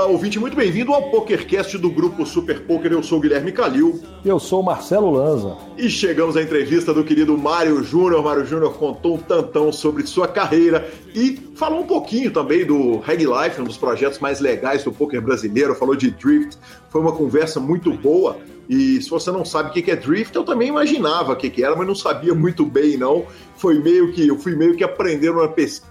Olá, ouvinte, muito bem-vindo ao PokerCast do grupo Super Poker. Eu sou o Guilherme Calil. Eu sou o Marcelo Lanza. E chegamos à entrevista do querido Mário Júnior. Mário Júnior contou um tantão sobre sua carreira e falou um pouquinho também do Reg Life, um dos projetos mais legais do poker brasileiro. Falou de Drift. Foi uma conversa muito boa. E se você não sabe o que é Drift, eu também imaginava o que era, mas não sabia muito bem, não. Foi meio que eu fui meio que aprendendo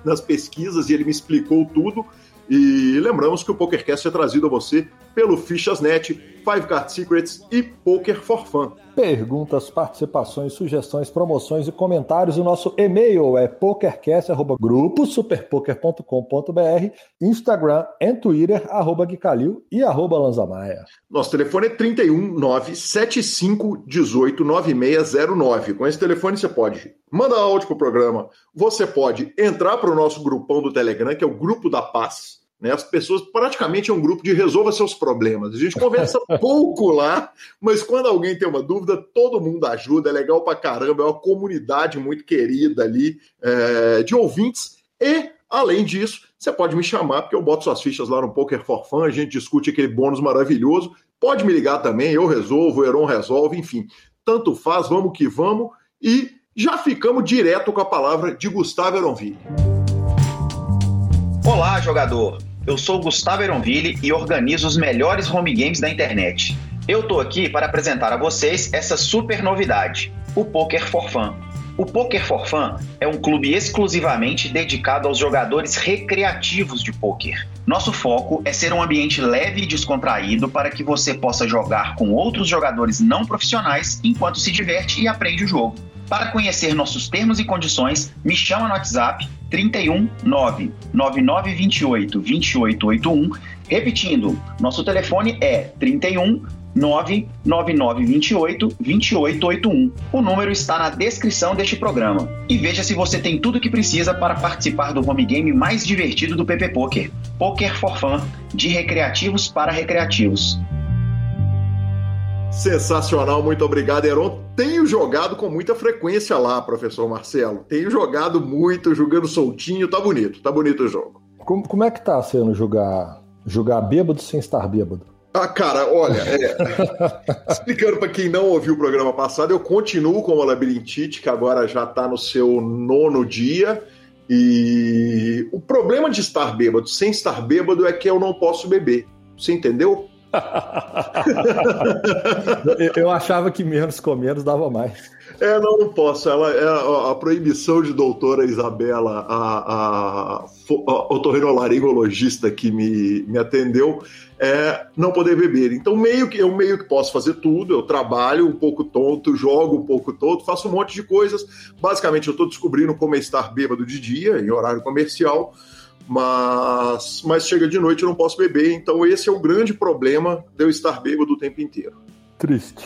nas pesquisas e ele me explicou tudo. E lembramos que o PokerCast é trazido a você pelo Fichas.net, Five Card Secrets e Poker for Fun. Perguntas, participações, sugestões, promoções e comentários. O nosso e-mail é pokercast.gruposuperpoker.com.br, Instagram e Twitter, arroba Guicalil e arroba Lanzamaia. Nosso telefone é 31975189609. Com esse telefone você pode mandar áudio para o programa, você pode entrar para o nosso grupão do Telegram, que é o Grupo da Paz né? As pessoas praticamente é um grupo de resolva seus problemas. A gente conversa pouco lá, mas quando alguém tem uma dúvida, todo mundo ajuda, é legal pra caramba, é uma comunidade muito querida ali é, de ouvintes. E, além disso, você pode me chamar, porque eu boto suas fichas lá no Poker for Fun, a gente discute aquele bônus maravilhoso. Pode me ligar também, eu resolvo, o Heron resolve, enfim. Tanto faz, vamos que vamos. E já ficamos direto com a palavra de Gustavo Eronville. Olá, jogador! Eu sou Gustavo Eronville e organizo os melhores home games da internet. Eu tô aqui para apresentar a vocês essa super novidade, o Poker for Fun. O Poker for Fun é um clube exclusivamente dedicado aos jogadores recreativos de poker. Nosso foco é ser um ambiente leve e descontraído para que você possa jogar com outros jogadores não profissionais enquanto se diverte e aprende o jogo. Para conhecer nossos termos e condições, me chama no WhatsApp 31 9 9928 2881. Repetindo, nosso telefone é 31 99928 2881. O número está na descrição deste programa. E veja se você tem tudo o que precisa para participar do home game mais divertido do PP Poker. Poker for Fun, de recreativos para recreativos. Sensacional, muito obrigado, Heron. Tenho jogado com muita frequência lá, professor Marcelo. Tenho jogado muito, jogando soltinho, tá bonito, tá bonito o jogo. Como, como é que tá sendo jogar, jogar bêbado sem estar bêbado? Ah, cara, olha, é... explicando para quem não ouviu o programa passado, eu continuo com a labirintite, que agora já está no seu nono dia. E o problema de estar bêbado sem estar bêbado é que eu não posso beber. Você entendeu? Eu achava que menos com menos dava mais. É, não, não posso. Ela, é a, proibição de doutora Isabela, a, a, a otorrinolaringologista que me, me atendeu, é não poder beber. Então, meio que eu meio que posso fazer tudo. Eu trabalho um pouco tonto, jogo um pouco tonto, faço um monte de coisas. Basicamente, eu estou descobrindo como é estar bêbado de dia, em horário comercial mas, mas chega de noite e não posso beber, então esse é o grande problema de eu estar bêbado o tempo inteiro. Triste.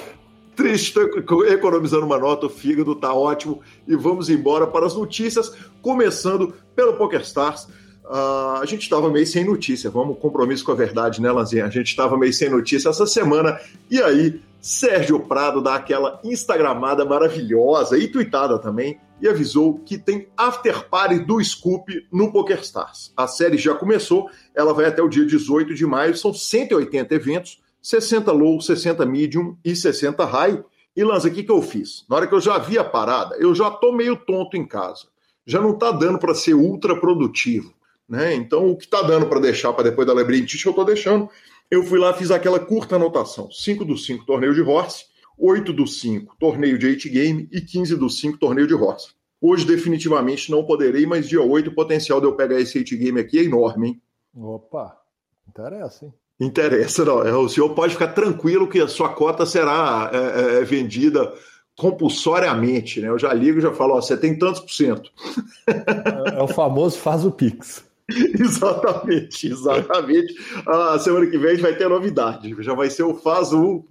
Triste, economizando uma nota, o fígado tá ótimo e vamos embora para as notícias, começando pelo PokerStars. Uh, a gente estava meio sem notícia, vamos compromisso com a verdade, né, Lanzinha? A gente estava meio sem notícia essa semana, e aí Sérgio Prado dá aquela instagramada maravilhosa e tweetada também, e avisou que tem after party do Scoop no PokerStars. A série já começou, ela vai até o dia 18 de maio, são 180 eventos, 60 low, 60 medium e 60 high. E Lanza, o que, que eu fiz? Na hora que eu já vi a parada, eu já tô meio tonto em casa. Já não tá dando para ser ultra produtivo. Né? Então, o que tá dando para deixar para depois da Labyrintite, eu tô deixando. Eu fui lá, fiz aquela curta anotação: 5 dos 5 torneio de horse, 8 do 5, torneio de 8 game e 15 do 5, torneio de roça. Hoje, definitivamente, não poderei, mas dia 8, o potencial de eu pegar esse 8 game aqui é enorme, hein? Opa, interessa, hein? Interessa, não. É, o senhor pode ficar tranquilo que a sua cota será é, é, é vendida compulsoriamente, né? Eu já ligo e já falo, ó, você tem tantos por cento. É, é o famoso faz o Pix. exatamente, exatamente. A semana que vem a gente vai ter novidade. Já vai ser o faz 1,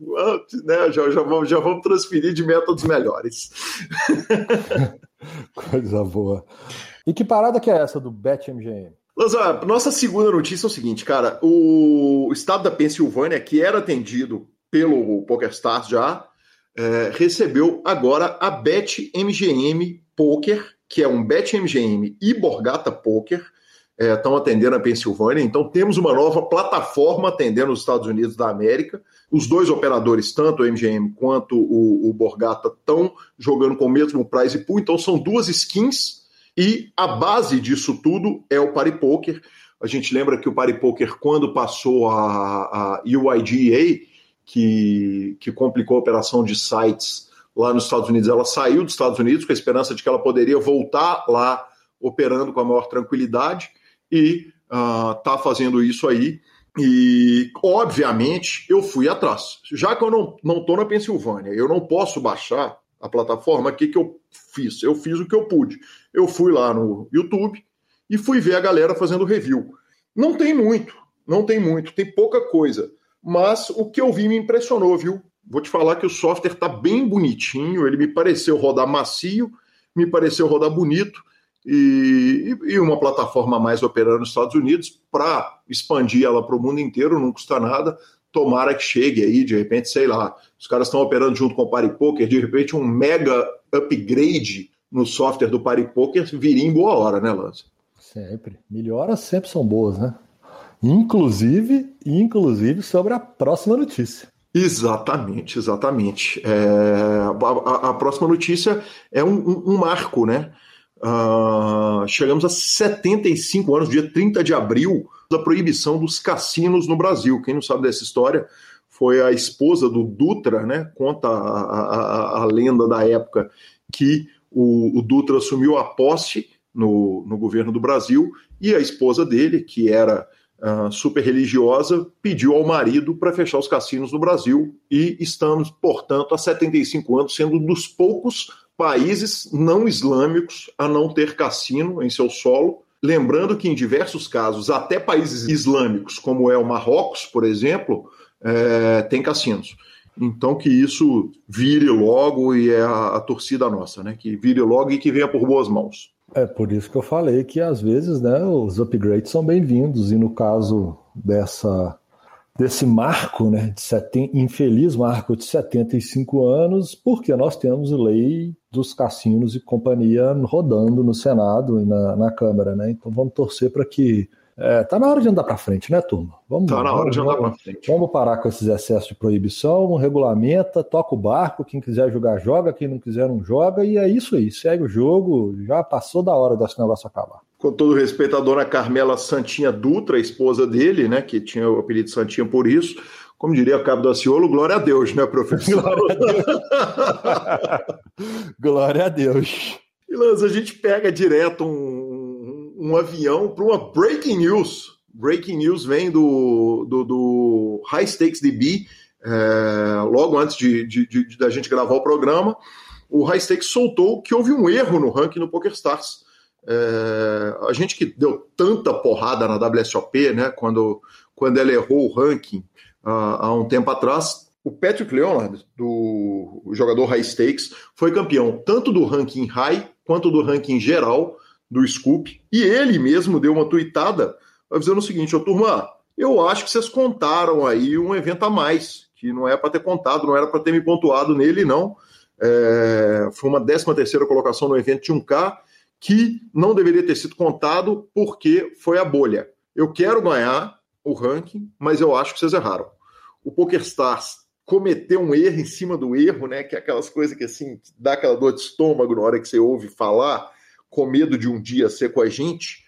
né? Já, já, vamos, já vamos transferir de métodos melhores. Coisa boa. E que parada que é essa do BetMGM? Lanza, nossa segunda notícia é o seguinte, cara. O estado da Pensilvânia, que era atendido pelo PokerStars já, é, recebeu agora a BetMGM Poker, que é um BetMGM e Borgata Poker, estão é, atendendo a Pensilvânia. Então, temos uma nova plataforma atendendo os Estados Unidos da América. Os dois operadores, tanto o MGM quanto o, o Borgata, estão jogando com o mesmo prize pool. Então, são duas skins e a base disso tudo é o Party Poker. A gente lembra que o Party Poker, quando passou a, a UIDA, que, que complicou a operação de sites lá nos Estados Unidos, ela saiu dos Estados Unidos com a esperança de que ela poderia voltar lá operando com a maior tranquilidade e está uh, fazendo isso aí. E, obviamente, eu fui atrás. Já que eu não estou na Pensilvânia, eu não posso baixar a plataforma, o que, que eu fiz? Eu fiz o que eu pude. Eu fui lá no YouTube e fui ver a galera fazendo review. Não tem muito, não tem muito, tem pouca coisa. Mas o que eu vi me impressionou, viu? Vou te falar que o software está bem bonitinho, ele me pareceu rodar macio, me pareceu rodar bonito e, e uma plataforma mais operando nos Estados Unidos para expandir ela para o mundo inteiro, não custa nada. Tomara que chegue aí, de repente, sei lá, os caras estão operando junto com o PariPoker, de repente um mega upgrade no software do PariPoker viria em boa hora, né, Lance? Sempre. Melhoras sempre são boas, né? Inclusive, inclusive sobre a próxima notícia. Exatamente, exatamente. É, a, a, próxima notícia é um, um, um marco, né? Uh, chegamos a 75 anos, dia 30 de abril, da proibição dos cassinos no Brasil. Quem não sabe dessa história foi a esposa do Dutra, né? Conta a, a, a lenda da época que o, o, Dutra assumiu a posse no, no governo do Brasil e a esposa dele, que era uh, super religiosa, pediu ao marido para fechar os cassinos no Brasil e estamos, portanto, há 75 anos sendo um dos poucos países não islâmicos a não ter cassino em seu solo. Lembrando que, em diversos casos, até países islâmicos, como é o Marrocos, por exemplo, é, tem cassinos. Então, que isso vire logo e é a, a, torcida nossa, né? Que vire logo e que venha por boas mãos. É por isso que eu falei que, às vezes, né, os upgrades são bem-vindos. E no caso dessa desse marco, né, de seten... infeliz marco de 75 anos, porque nós temos lei dos cassinos e companhia rodando no Senado e na, na Câmara, né? Então vamos torcer para que é, tá na hora de andar para frente, né, turma? Vamos, tá na hora vamos, de andar para frente. Vamos parar com esses excessos de proibição, regulamenta, toca o barco, quem quiser jogar, joga, quem não quiser, não joga, e é isso aí, segue o jogo, já passou da hora desse negócio acabar. Com todo respeito à dona Carmela Santinha Dutra, a esposa dele, né, que tinha o apelido Santinha por isso, como diria o Cabo do Aciolo, glória a Deus, né, professor? Glória a Deus. glória a Deus. E Lanz, a gente pega direto um, um avião para uma breaking news. Breaking news vem do, do, do High Stakes DB, é, logo antes de, de, de, da gente gravar o programa. O High Stakes soltou que houve um erro no ranking no PokerStars. É, a gente que deu tanta porrada na WSOP, né, quando, quando ela errou o ranking, há um tempo atrás, o Patrick Leonard, do jogador High Stakes, foi campeão tanto do ranking high quanto do ranking geral do Scoop. E ele mesmo deu uma tuitada avisando o seguinte: Ô turma, eu acho que vocês contaram aí um evento a mais, que não é para ter contado, não era para ter me pontuado nele, não. É, foi uma 13 terceira colocação no evento de 1K, que não deveria ter sido contado porque foi a bolha. Eu quero ganhar, o ranking, mas eu acho que vocês erraram. O PokerStars cometeu um erro em cima do erro, né? Que é aquelas coisas que assim dá aquela dor de estômago na hora que você ouve falar, com medo de um dia ser com a gente,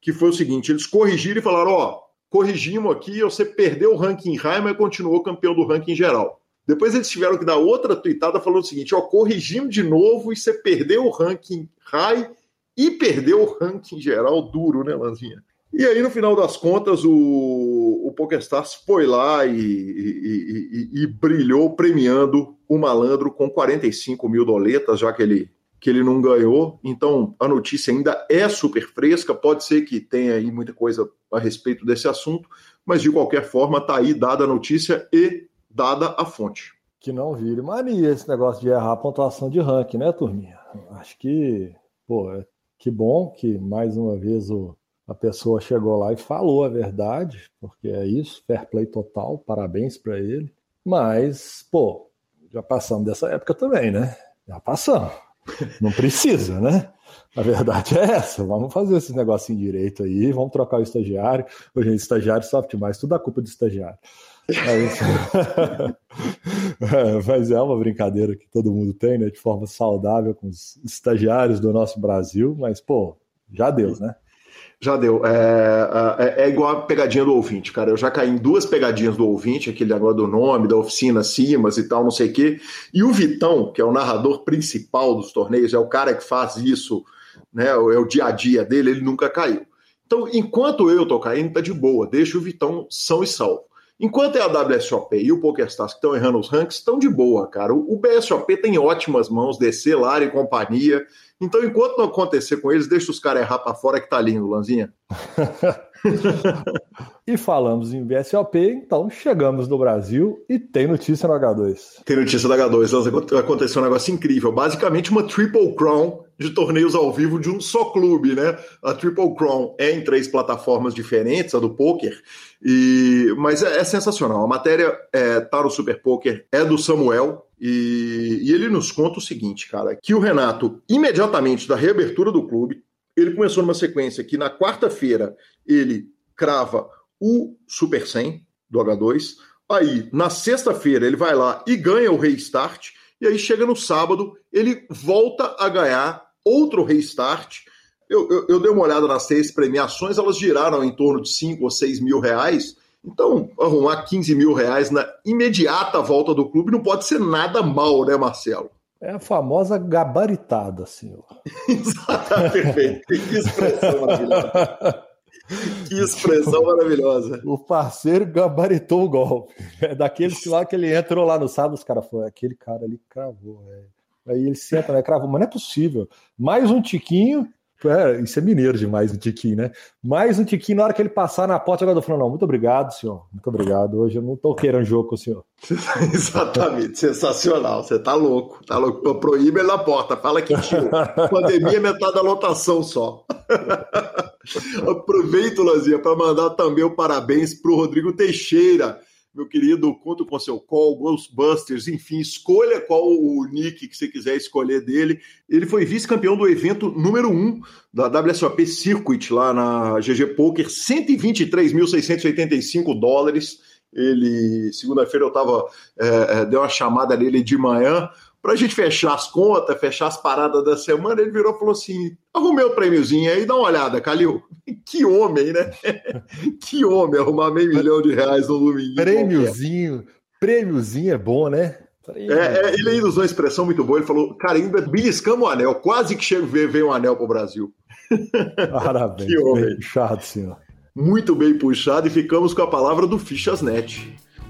que foi o seguinte: eles corrigiram e falaram: ó, corrigimos aqui, você perdeu o ranking high, mas continuou campeão do ranking geral. Depois eles tiveram que dar outra tweetada falando o seguinte: ó, corrigimos de novo e você perdeu o ranking high e perdeu o ranking geral duro, né, Lanzinha? E aí, no final das contas, o, o PokerStars foi lá e, e, e, e, brilhou premiando o malandro com 45 mil doletas, já que ele, que ele não ganhou. Então, a notícia ainda é super fresca, pode ser que tenha aí muita coisa a respeito desse assunto, mas de qualquer forma, está aí dada a notícia e dada a fonte. Que não vire mania esse negócio de errar a pontuação de ranking, né, turminha? Acho que, pô, é, que bom que mais uma vez o a pessoa chegou lá e falou a verdade, porque é isso, fair play total, parabéns para ele. Mas, pô, já passamos dessa época também, né? Já passamos. Não precisa, né? A verdade é essa. Vamos fazer esse negocinho direito aí, vamos trocar o estagiário. Hoje, é estagiário soft mais, tudo a culpa do estagiário. Mas... Mas é uma brincadeira que todo mundo tem, né? De forma saudável com os estagiários do nosso Brasil, mas, pô, já deu, né? Já deu. É, é, é, igual a pegadinha do ouvinte, cara. Eu já caí em duas pegadinhas do ouvinte, aquele agora do nome, da oficina Simas e tal, não sei o quê. E o Vitão, que é o narrador principal dos torneios, é o cara que faz isso, né? É o dia a dia dele, ele nunca caiu. Então, enquanto eu tô caindo, tá de boa, deixa o Vitão são e salvo. Enquanto é a WSOP e o PokerStars que estão errando os ranks, estão de boa, cara. O BSOP tem ótimas mãos, DC, Lara e companhia. Então, enquanto não acontecer com eles, deixa os caras errar para fora que tá lindo, Lanzinha. e falamos em BSOP, então chegamos no Brasil e tem notícia no H2. Tem notícia do H2, aconteceu um negócio incrível. Basicamente, uma Triple Crown de torneios ao vivo de um só clube, né? A Triple Crown é em três plataformas diferentes, a do poker, e mas é, é sensacional. A matéria é, tá no Super Poker, é do Samuel, e, e, ele nos conta o seguinte, cara, que o Renato, imediatamente da reabertura do clube, ele começou numa sequência que na quarta-feira ele crava o Super 100 do H2, aí na sexta-feira ele vai lá e ganha o restart, e aí chega no sábado, ele volta a ganhar outro restart. Eu, eu, eu dei uma olhada nas seis premiações, elas giraram em torno de 5 ou 6 mil reais. Então, arrumar 15 mil reais na imediata volta do clube não pode ser nada mal, né, Marcelo? É a famosa gabaritada, senhor. Exatamente, perfeito. Que expressão maravilhosa. Que expressão maravilhosa. O parceiro gabaritou o golpe. É daqueles que lá que ele entrou lá no sábado, os caras falaram, aquele cara ali cravou, velho. Aí ele senta, né? Cravou, mas não é possível. Mais um tiquinho. É, isso é mineiro demais, um tiquinho, né? Mais um tiquinho, na hora que ele passar na porta, o jogador falou: Não, muito obrigado, senhor. Muito obrigado. Hoje eu não tô querendo jogo com o senhor. Exatamente, sensacional. Você tá louco, tá louco. Proíbe ele na porta, fala que tio. Pandemia é metade da lotação só. Aproveito, Lazinha, para mandar também o parabéns pro Rodrigo Teixeira meu querido, conto com seu call, Ghostbusters, enfim, escolha qual o nick que você quiser escolher dele. Ele foi vice-campeão do evento número 1 um da WSOP Circuit lá na GG Poker, 123.685 dólares. Ele, segunda-feira eu tava, é, é, deu uma chamada nele de manhã, para a gente fechar as contas, fechar as paradas da semana, ele virou e falou assim: arrumei o prêmiozinho aí, dá uma olhada, Calil. Que homem, né? que homem, arrumar meio milhão de reais no domingo. Prêmiozinho, prêmiozinho é bom, né? É, é, ele ainda usou uma expressão muito boa, ele falou, cara, ainda beliscamos o anel, quase que chega, veio um anel para o Brasil. Parabéns, que homem. bem puxado, senhor. Muito bem puxado, e ficamos com a palavra do Fichasnet.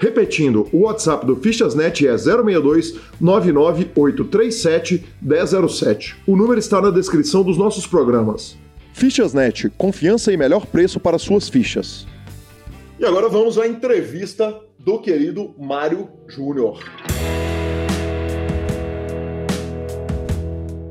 Repetindo, o WhatsApp do Fichasnet é 062 99837 1007. O número está na descrição dos nossos programas. Fichasnet, confiança e melhor preço para suas fichas. E agora vamos à entrevista do querido Mário Júnior.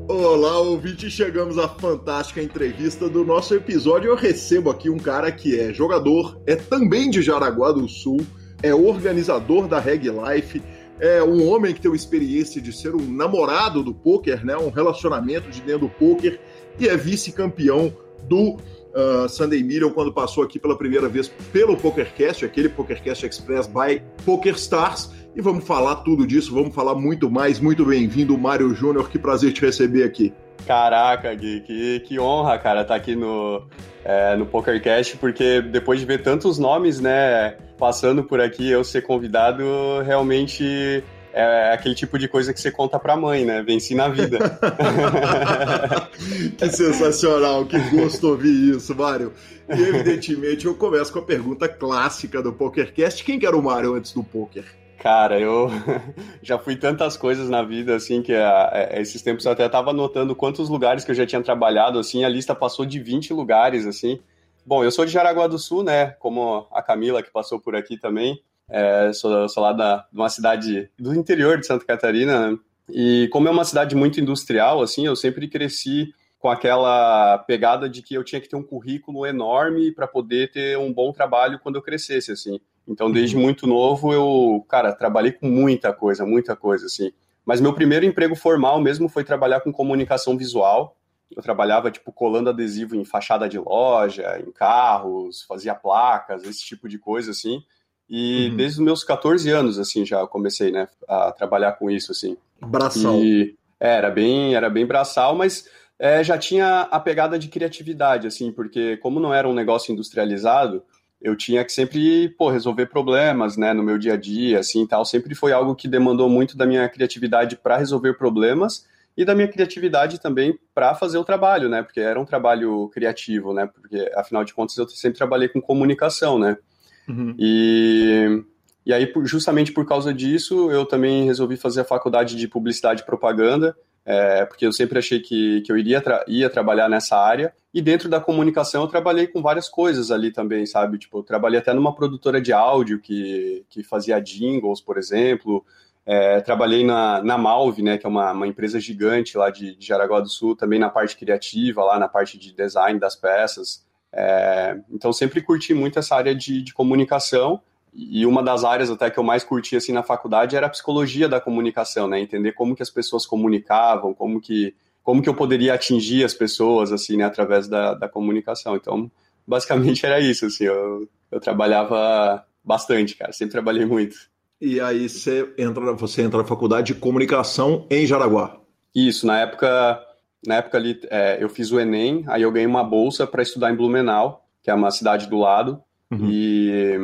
Olá, ouvinte, chegamos à fantástica entrevista do nosso episódio. Eu recebo aqui um cara que é jogador, é também de Jaraguá do Sul, é organizador da Reg Life, é um homem que tem uma experiência de ser um namorado do poker, né? Um relacionamento de dentro do poker e é vice-campeão do uh, Sunday Million quando passou aqui pela primeira vez pelo PokerCast, aquele PokerCast Express by PokerStars. E vamos falar tudo disso, vamos falar muito mais. Muito bem-vindo, Mário Júnior. Que prazer te receber aqui. Caraca, Gui, que, que honra, cara, estar tá aqui no, é, no PokerCast, porque depois de ver tantos nomes, né, passando por aqui, eu ser convidado, realmente é aquele tipo de coisa que você conta pra mãe, né? Venci na vida. que sensacional, que gosto ouvir isso, Mário. E evidentemente eu começo com a pergunta clássica do PokerCast: quem que era o Mário antes do poker? Cara, eu já fui tantas coisas na vida, assim, que a, a, esses tempos eu até tava anotando quantos lugares que eu já tinha trabalhado, assim, a lista passou de 20 lugares, assim. Bom, eu sou de Jaraguá do Sul, né, como a Camila, que passou por aqui também. É, sou, sou lá da, de uma cidade do interior de Santa Catarina, né? E como é uma cidade muito industrial, assim, eu sempre cresci com aquela pegada de que eu tinha que ter um currículo enorme para poder ter um bom trabalho quando eu crescesse, assim. Então, desde uhum. muito novo, eu, cara, trabalhei com muita coisa, muita coisa, assim. Mas meu primeiro emprego formal mesmo foi trabalhar com comunicação visual. Eu trabalhava, tipo, colando adesivo em fachada de loja, em carros, fazia placas, esse tipo de coisa, assim. E uhum. desde os meus 14 anos, assim, já comecei, né, a trabalhar com isso, assim. Braçal. E, é, era bem, era bem braçal, mas é, já tinha a pegada de criatividade, assim, porque como não era um negócio industrializado, eu tinha que sempre, pô, resolver problemas, né, no meu dia a dia, assim, tal. Sempre foi algo que demandou muito da minha criatividade para resolver problemas e da minha criatividade também para fazer o trabalho, né, porque era um trabalho criativo, né, porque afinal de contas eu sempre trabalhei com comunicação, né. Uhum. E e aí, justamente por causa disso, eu também resolvi fazer a faculdade de publicidade e propaganda é, porque eu sempre achei que, que eu iria tra ia trabalhar nessa área. E dentro da comunicação eu trabalhei com várias coisas ali também, sabe? Tipo, eu trabalhei até numa produtora de áudio que, que fazia jingles, por exemplo. É, trabalhei na, na Malve, né, que é uma, uma empresa gigante lá de, de Jaraguá do Sul, também na parte criativa, lá na parte de design das peças. É, então sempre curti muito essa área de, de comunicação e uma das áreas até que eu mais curti assim na faculdade era a psicologia da comunicação, né? Entender como que as pessoas comunicavam, como que como que eu poderia atingir as pessoas assim, né, através da, da comunicação. Então, basicamente era isso, assim, eu, eu trabalhava bastante, cara, sempre trabalhei muito. E aí você entra, você entra na faculdade de comunicação em Jaraguá? Isso, na época, na época ali, é, eu fiz o Enem, aí eu ganhei uma bolsa para estudar em Blumenau, que é uma cidade do lado, uhum. e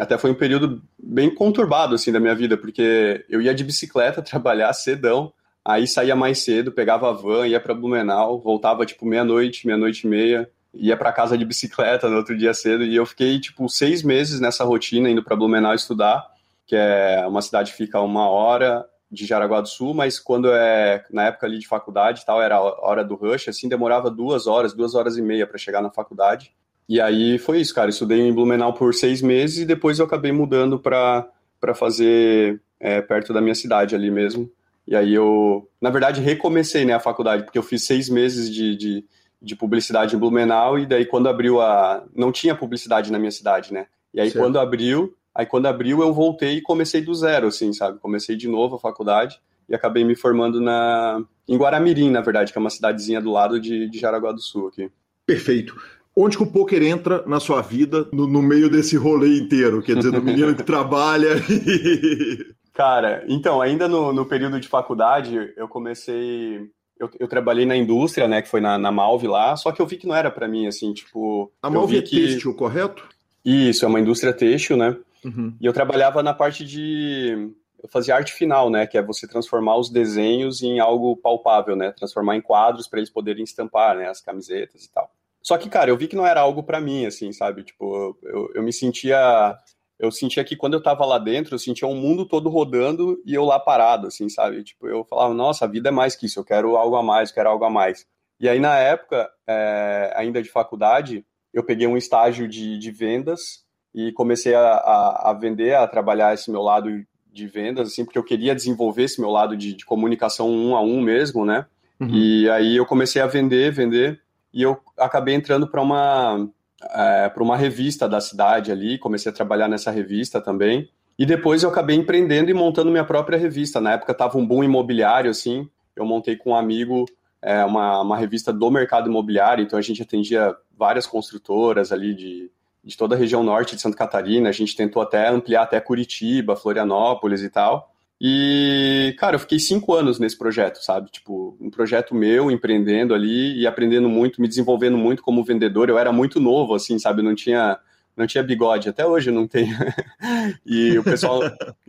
até foi um período bem conturbado assim da minha vida, porque eu ia de bicicleta trabalhar cedão, aí saía mais cedo, pegava a van, ia para Blumenau, voltava tipo meia-noite, meia-noite e meia, ia para casa de bicicleta no outro dia cedo e eu fiquei tipo seis meses nessa rotina indo para Blumenau estudar, que é uma cidade que fica uma hora de Jaraguá do Sul, mas quando é na época ali de faculdade e tal, era a hora do rush, assim demorava duas horas, duas horas e meia para chegar na faculdade. E aí foi isso, cara. Estudei em Blumenau por seis meses e depois eu acabei mudando para fazer é, perto da minha cidade ali mesmo. E aí eu, na verdade, recomecei né, a faculdade, porque eu fiz seis meses de, de, de publicidade em Blumenau e daí quando abriu a... Não tinha publicidade na minha cidade, né? E aí certo. quando abriu, aí quando abriu eu voltei e comecei do zero, assim, sabe? Comecei de novo a faculdade e acabei me formando na em Guaramirim, na verdade, que é uma cidadezinha do lado de, de Jaraguá do Sul aqui. Perfeito. Onde que o poker entra na sua vida no, no meio desse rolê inteiro? Quer dizer, do menino que trabalha e... Cara, então, ainda no, no período de faculdade, eu comecei eu, eu, trabalhei na indústria, né, que foi na, na Malve lá, só que eu vi que não era para mim, assim, tipo... A Malve é que... têxtil, correto? Isso, é uma indústria têxtil, né? Uhum. E eu trabalhava na parte de... Eu fazia arte final, né, que é você transformar os desenhos em algo palpável, né? Transformar em quadros para eles poderem estampar, né, as camisetas e tal. Só que, cara, eu vi que não era algo para mim, assim, sabe? Tipo, eu, eu me sentia. Eu sentia que quando eu tava lá dentro, eu sentia um mundo todo rodando e eu lá parado, assim, sabe? Tipo, eu falava, nossa, a vida é mais que isso, eu quero algo a mais, eu quero algo a mais. E aí, na época, é, ainda de faculdade, eu peguei um estágio de, de vendas e comecei a, a, a, vender, a trabalhar esse meu lado de vendas, assim, porque eu queria desenvolver esse meu lado de, de comunicação um a um mesmo, né? Uhum. E aí eu comecei a vender, vender e eu acabei entrando para uma é, para uma revista da cidade ali, comecei a trabalhar nessa revista também. E depois eu acabei empreendendo e montando minha própria revista. Na época estava um boom imobiliário, assim. Eu montei com um amigo é, uma, uma revista do mercado imobiliário, então a gente atendia várias construtoras ali de, de toda a região norte de Santa Catarina. A gente tentou até ampliar até Curitiba, Florianópolis e tal. E, cara, eu fiquei cinco anos nesse projeto, sabe? Tipo, um projeto meu, empreendendo ali e aprendendo muito, me desenvolvendo muito como vendedor. Eu era muito novo, assim, sabe? Eu não tinha, não tinha bigode, até hoje eu não tenho. e o pessoal,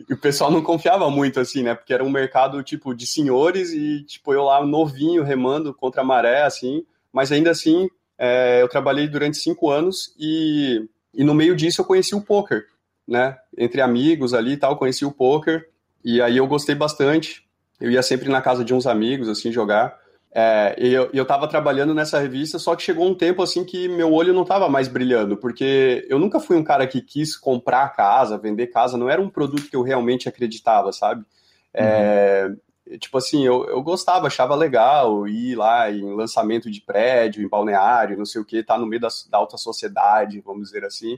o pessoal não confiava muito, assim, né? Porque era um mercado, tipo, de senhores e, tipo, eu lá novinho, remando contra a maré, assim. Mas ainda assim, é, eu trabalhei durante cinco anos e, e no meio disso eu conheci o poker. né? Entre amigos ali e tal, conheci o poker. E aí eu gostei bastante. Eu ia sempre na casa de uns amigos, assim, jogar. É, e eu, eu tava trabalhando nessa revista, só que chegou um tempo assim que meu olho não tava mais brilhando, porque eu nunca fui um cara que quis comprar casa, vender casa, não era um produto que eu realmente acreditava, sabe? É, uhum. Tipo assim, eu, eu gostava, achava legal ir lá em lançamento de prédio, em balneário, não sei o que, tá no meio da, da alta sociedade, vamos dizer assim.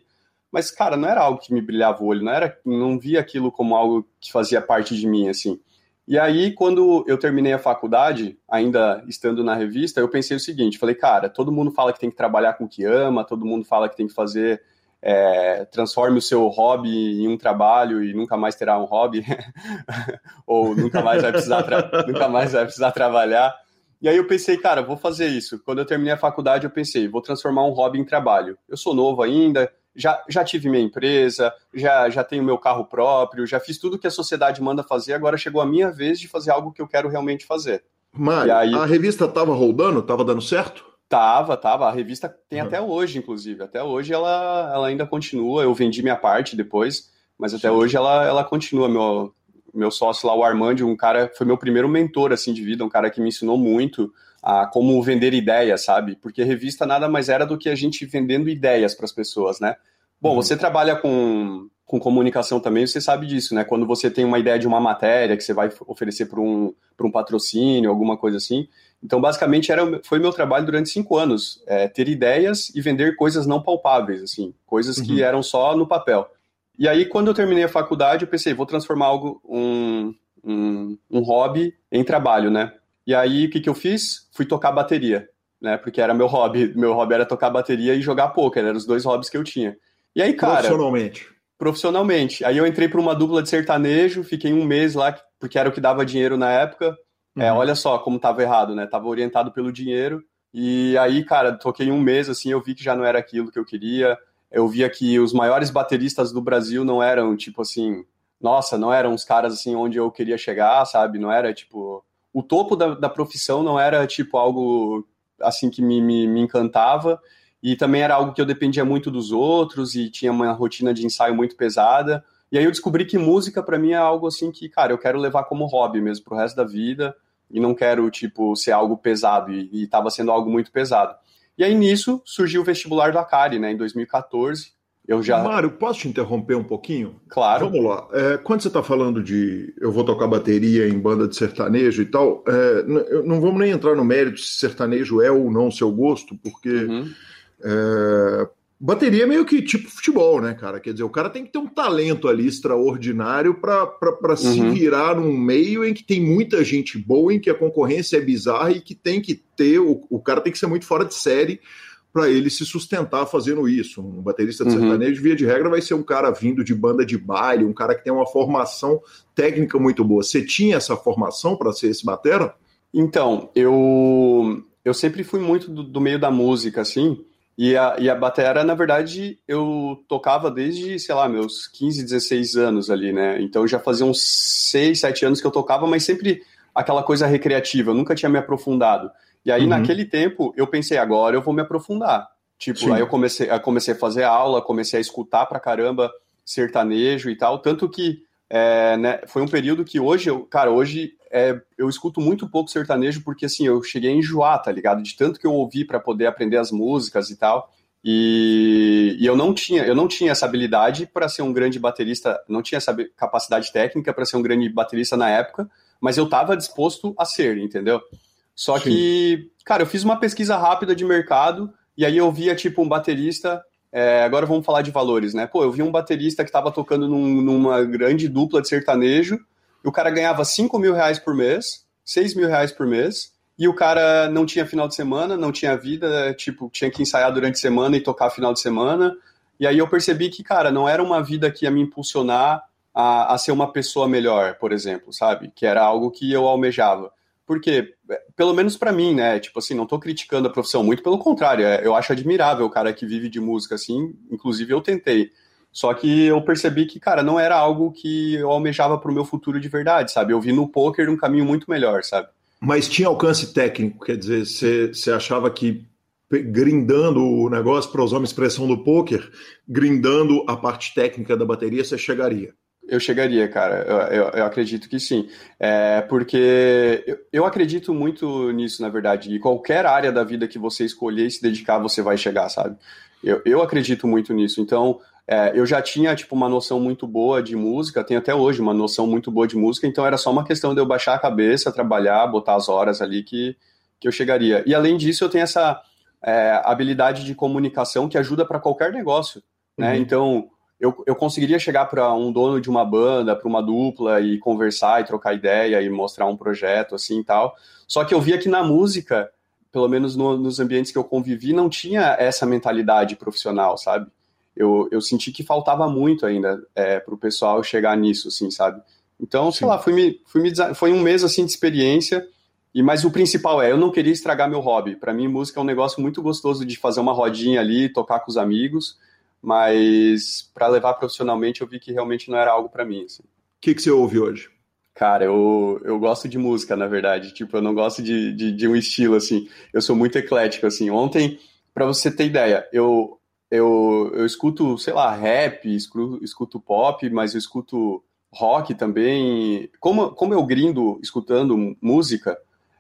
Mas, cara, não era algo que me brilhava o olho, não era, não via aquilo como algo que fazia parte de mim, assim. E aí, quando eu terminei a faculdade, ainda estando na revista, eu pensei o seguinte: falei, cara, todo mundo fala que tem que trabalhar com o que ama, todo mundo fala que tem que fazer. É, transforme o seu hobby em um trabalho e nunca mais terá um hobby, ou nunca mais vai precisar nunca mais vai precisar trabalhar. E aí eu pensei, cara, vou fazer isso. Quando eu terminei a faculdade, eu pensei, vou transformar um hobby em trabalho. Eu sou novo ainda, já, já tive minha empresa, já, já tenho meu carro próprio, já fiz tudo que a sociedade manda fazer, agora chegou a minha vez de fazer algo que eu quero realmente fazer. Mário, aí... a revista estava rodando? Estava dando certo? Tava, tava. A revista tem uhum. até hoje, inclusive. Até hoje ela, ela ainda continua. Eu vendi minha parte depois, mas até Sim. hoje ela, ela continua. Meu, meu sócio lá, o Armando, um cara, foi meu primeiro mentor assim de vida, um cara que me ensinou muito a como vender ideias, sabe? Porque revista nada mais era do que a gente vendendo ideias para as pessoas, né? Bom, uhum. você trabalha com, com comunicação também, você sabe disso, né? Quando você tem uma ideia de uma matéria que você vai oferecer para um, um patrocínio, alguma coisa assim. Então, basicamente, era, foi meu trabalho durante cinco anos, é, ter ideias e vender coisas não palpáveis, assim, coisas uhum. que eram só no papel. E aí, quando eu terminei a faculdade, eu pensei, vou transformar algo, um, um, um hobby em trabalho, né? E aí, o que, que eu fiz? Fui tocar bateria, né? Porque era meu hobby. Meu hobby era tocar bateria e jogar poker, eram os dois hobbies que eu tinha. E aí, cara. Profissionalmente. Profissionalmente. Aí eu entrei para uma dupla de sertanejo, fiquei um mês lá, porque era o que dava dinheiro na época. É, uhum. É, olha só como tava errado, né? Tava orientado pelo dinheiro. E aí, cara, toquei um mês, assim, eu vi que já não era aquilo que eu queria. Eu via que os maiores bateristas do Brasil não eram, tipo assim, nossa, não eram os caras, assim, onde eu queria chegar, sabe? Não era, tipo, o topo da, da profissão não era tipo algo assim que me, me, me, encantava e também era algo que eu dependia muito dos outros e tinha uma rotina de ensaio muito pesada. E aí eu descobri que música para mim é algo assim que, cara, eu quero levar como hobby mesmo pro resto da vida e não quero tipo ser algo pesado e estava sendo algo muito pesado. E aí nisso surgiu o vestibular do Acari, né, em 2014. Eu já. Mário, posso te interromper um pouquinho? Claro. Vamos lá. É, quando você está falando de eu vou tocar bateria em banda de sertanejo e tal, é, não vamos nem entrar no mérito se sertanejo é ou não seu gosto, porque uhum. é, bateria é meio que tipo futebol, né, cara? Quer dizer, o cara tem que ter um talento ali extraordinário para uhum. se virar num meio em que tem muita gente boa, em que a concorrência é bizarra e que tem que ter. O, o cara tem que ser muito fora de série para ele se sustentar fazendo isso. Um baterista de uhum. sertanejo, via de regra, vai ser um cara vindo de banda de baile, um cara que tem uma formação técnica muito boa. Você tinha essa formação para ser esse batera? Então, eu, eu sempre fui muito do, do meio da música, assim, e a, e a batera, na verdade, eu tocava desde, sei lá, meus 15, 16 anos ali, né? Então já fazia uns 6, 7 anos que eu tocava, mas sempre aquela coisa recreativa, eu nunca tinha me aprofundado. E aí, uhum. naquele tempo, eu pensei, agora eu vou me aprofundar. Tipo, Sim. aí eu comecei, eu comecei a fazer aula, comecei a escutar pra caramba sertanejo e tal. Tanto que é, né, foi um período que hoje, eu, cara, hoje é, eu escuto muito pouco sertanejo porque, assim, eu cheguei a enjoar, tá ligado? De tanto que eu ouvi para poder aprender as músicas e tal. E, e, eu não tinha, eu não tinha essa habilidade para ser um grande baterista, não tinha essa capacidade técnica para ser um grande baterista na época, mas eu estava disposto a ser, entendeu? Só Sim. que, cara, eu fiz uma pesquisa rápida de mercado e aí eu via, tipo, um baterista. É, agora vamos falar de valores, né? Pô, eu vi um baterista que estava tocando num, numa grande dupla de sertanejo o cara ganhava 5 mil reais por mês, 6 mil reais por mês, e o cara não tinha final de semana, não tinha vida, tipo, tinha que ensaiar durante a semana e tocar final de semana. E aí eu percebi que, cara, não era uma vida que ia me impulsionar a, a ser uma pessoa melhor, por exemplo, sabe? Que era algo que eu almejava. Porque, pelo menos para mim, né? Tipo assim, não tô criticando a profissão, muito pelo contrário. É, eu acho admirável o cara que vive de música assim. Inclusive, eu tentei. Só que eu percebi que, cara, não era algo que eu almejava pro meu futuro de verdade, sabe? Eu vi no poker um caminho muito melhor, sabe? Mas tinha alcance técnico, quer dizer, você achava que grindando o negócio, para usar uma expressão do poker, grindando a parte técnica da bateria, você chegaria? Eu chegaria, cara. Eu, eu, eu acredito que sim. É porque eu, eu, acredito muito nisso, na verdade. E qualquer área da vida que você escolher e se dedicar, você vai chegar, sabe? Eu, eu acredito muito nisso. Então, é, eu já tinha, tipo, uma noção muito boa de música, tenho até hoje uma noção muito boa de música, então era só uma questão de eu baixar a cabeça, trabalhar, botar as horas ali que, que eu chegaria. E além disso, eu tenho essa é, habilidade de comunicação que ajuda para qualquer negócio, né? Uhum. Então, eu, eu conseguiria chegar para um dono de uma banda, para uma dupla e conversar e trocar ideia e mostrar um projeto assim e tal. Só que eu via que na música, pelo menos no, nos ambientes que eu convivi, não tinha essa mentalidade profissional, sabe? Eu, eu senti que faltava muito ainda é, para o pessoal chegar nisso, assim, sabe? Então, sei Sim. lá, fui me, fui me, foi um mês assim de experiência. E mas o principal é, eu não queria estragar meu hobby. Para mim, música é um negócio muito gostoso de fazer uma rodinha ali, tocar com os amigos mas para levar profissionalmente eu vi que realmente não era algo para mim. Assim. O que, que você ouve hoje? Cara, eu, eu gosto de música, na verdade. Tipo, eu não gosto de, de, de um estilo, assim. Eu sou muito eclético, assim. Ontem, para você ter ideia, eu, eu, eu escuto, sei lá, rap, escuto, escuto pop, mas eu escuto rock também. Como, como eu grindo escutando música,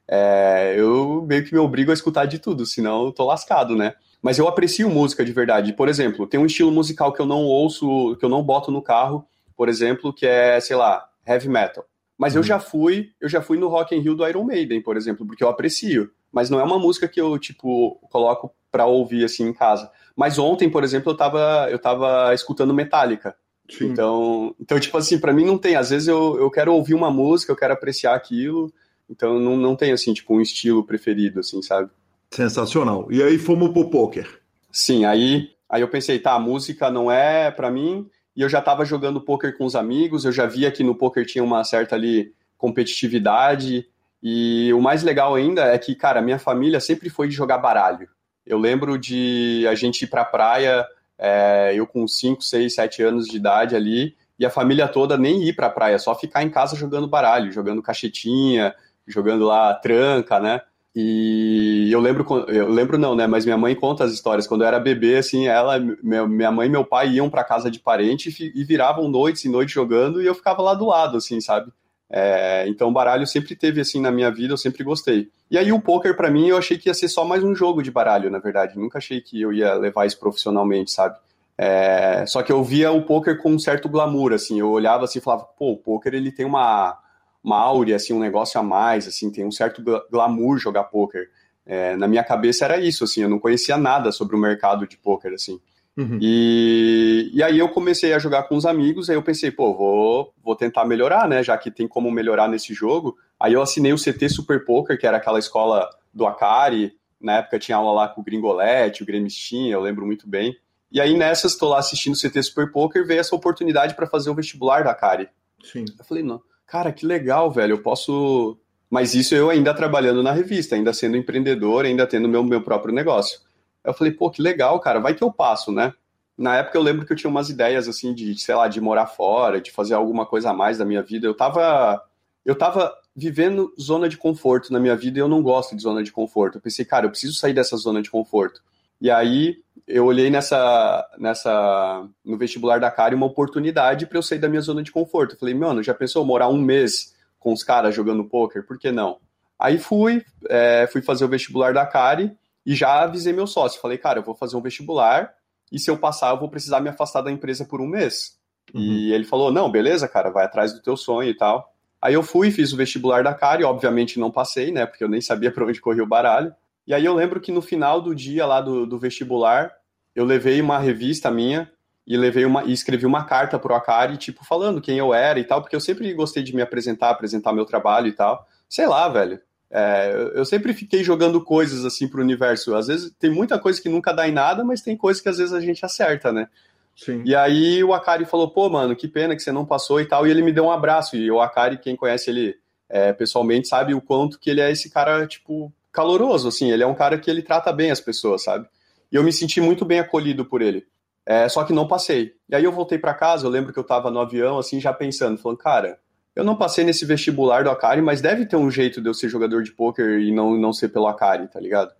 é, eu meio que me obrigo a escutar de tudo, senão eu tô lascado, né? Mas eu aprecio música de verdade. Por exemplo, tem um estilo musical que eu não ouço, que eu não boto no carro, por exemplo, que é, sei lá, heavy metal. Mas uhum. eu já fui, eu já fui no Rock in Rio do Iron Maiden, por exemplo, porque eu aprecio. Mas não é uma música que eu, tipo, coloco pra ouvir, assim, em casa. Mas ontem, por exemplo, eu tava, eu tava escutando Metallica. Sim. Então, então, tipo assim, para mim não tem. Às vezes eu, eu quero ouvir uma música, eu quero apreciar aquilo. Então não, não tem, assim, tipo, um estilo preferido, assim, sabe? Sensacional. E aí fomos pro poker. Sim, aí, aí eu pensei, tá, a música não é para mim, e eu já estava jogando poker com os amigos, eu já via que no poker tinha uma certa ali competitividade, e o mais legal ainda é que, cara, minha família sempre foi de jogar baralho. Eu lembro de a gente ir pra praia, é, eu com 5, 6, 7 anos de idade ali, e a família toda nem ir pra praia, só ficar em casa jogando baralho, jogando cachetinha, jogando lá tranca, né? E eu lembro, eu lembro não, né? Mas minha mãe conta as histórias. Quando eu era bebê, assim, ela, minha mãe e meu pai iam para casa de parente e viravam noites e noites jogando e eu ficava lá do lado, assim, sabe? É, então, baralho sempre teve assim na minha vida, eu sempre gostei. E aí o poker para mim eu achei que ia ser só mais um jogo de baralho, na verdade. Nunca achei que eu ia levar isso profissionalmente, sabe? É, só que eu via o poker com um certo glamour, assim. Eu olhava assim e falava, pô, o poker ele tem uma uma áurea, assim, um negócio a mais, assim, tem um certo glamour jogar poker. É, na minha cabeça era isso, assim, eu não conhecia nada sobre o mercado de poker, assim. Uhum. E, e aí eu comecei a jogar com os amigos, aí eu pensei, pô, vou, vou tentar melhorar, né, já que tem como melhorar nesse jogo. Aí eu assinei o CT Super Poker, que era aquela escola do Akari, na época tinha aula lá com o Gringolete, o Gremistinha, eu lembro muito bem. E aí nessas, estou lá assistindo o CT Super Poker, veio essa oportunidade para fazer o vestibular da Akari. Sim. Eu falei, não, cara, que legal, velho, eu posso. Mas isso eu ainda trabalhando na revista, ainda sendo empreendedor, ainda tendo meu, meu próprio negócio. Eu falei, pô, que legal, cara, vai que eu passo, né? Na época eu lembro que eu tinha umas ideias assim de, sei lá, de morar fora, de fazer alguma coisa a mais da minha vida. Eu tava eu tava vivendo zona de conforto na minha vida e eu não gosto de zona de conforto. Eu pensei, cara, eu preciso sair dessa zona de conforto. E aí eu olhei nessa, nessa no vestibular da Cari uma oportunidade para eu sair da minha zona de conforto. Eu falei, mano, já pensou morar um mês com os caras jogando poker? Por que não? Aí fui, é, fui fazer o vestibular da Cari e já avisei meu sócio. Falei, cara, eu vou fazer um vestibular e se eu passar, eu vou precisar me afastar da empresa por um mês. Uhum. E ele falou, não, beleza, cara, vai atrás do teu sonho e tal. Aí eu fui, fiz o vestibular da Cari, obviamente não passei, né, porque eu nem sabia para onde corria o baralho. E aí eu lembro que no final do dia lá do, do vestibular, eu levei uma revista minha e levei uma e escrevi uma carta pro Akari, tipo, falando quem eu era e tal, porque eu sempre gostei de me apresentar, apresentar meu trabalho e tal. Sei lá, velho. É, eu sempre fiquei jogando coisas assim pro universo. Às vezes tem muita coisa que nunca dá em nada, mas tem coisa que às vezes a gente acerta, né? Sim. E aí o Akari falou, pô, mano, que pena que você não passou e tal, e ele me deu um abraço. E o Akari, quem conhece ele é, pessoalmente, sabe o quanto que ele é esse cara, tipo, caloroso, assim, ele é um cara que ele trata bem as pessoas, sabe? E eu me senti muito bem acolhido por ele. É, só que não passei. E aí eu voltei para casa, eu lembro que eu tava no avião, assim, já pensando, falando, cara, eu não passei nesse vestibular do Akari, mas deve ter um jeito de eu ser jogador de pôquer e não, não ser pelo Akari, tá ligado?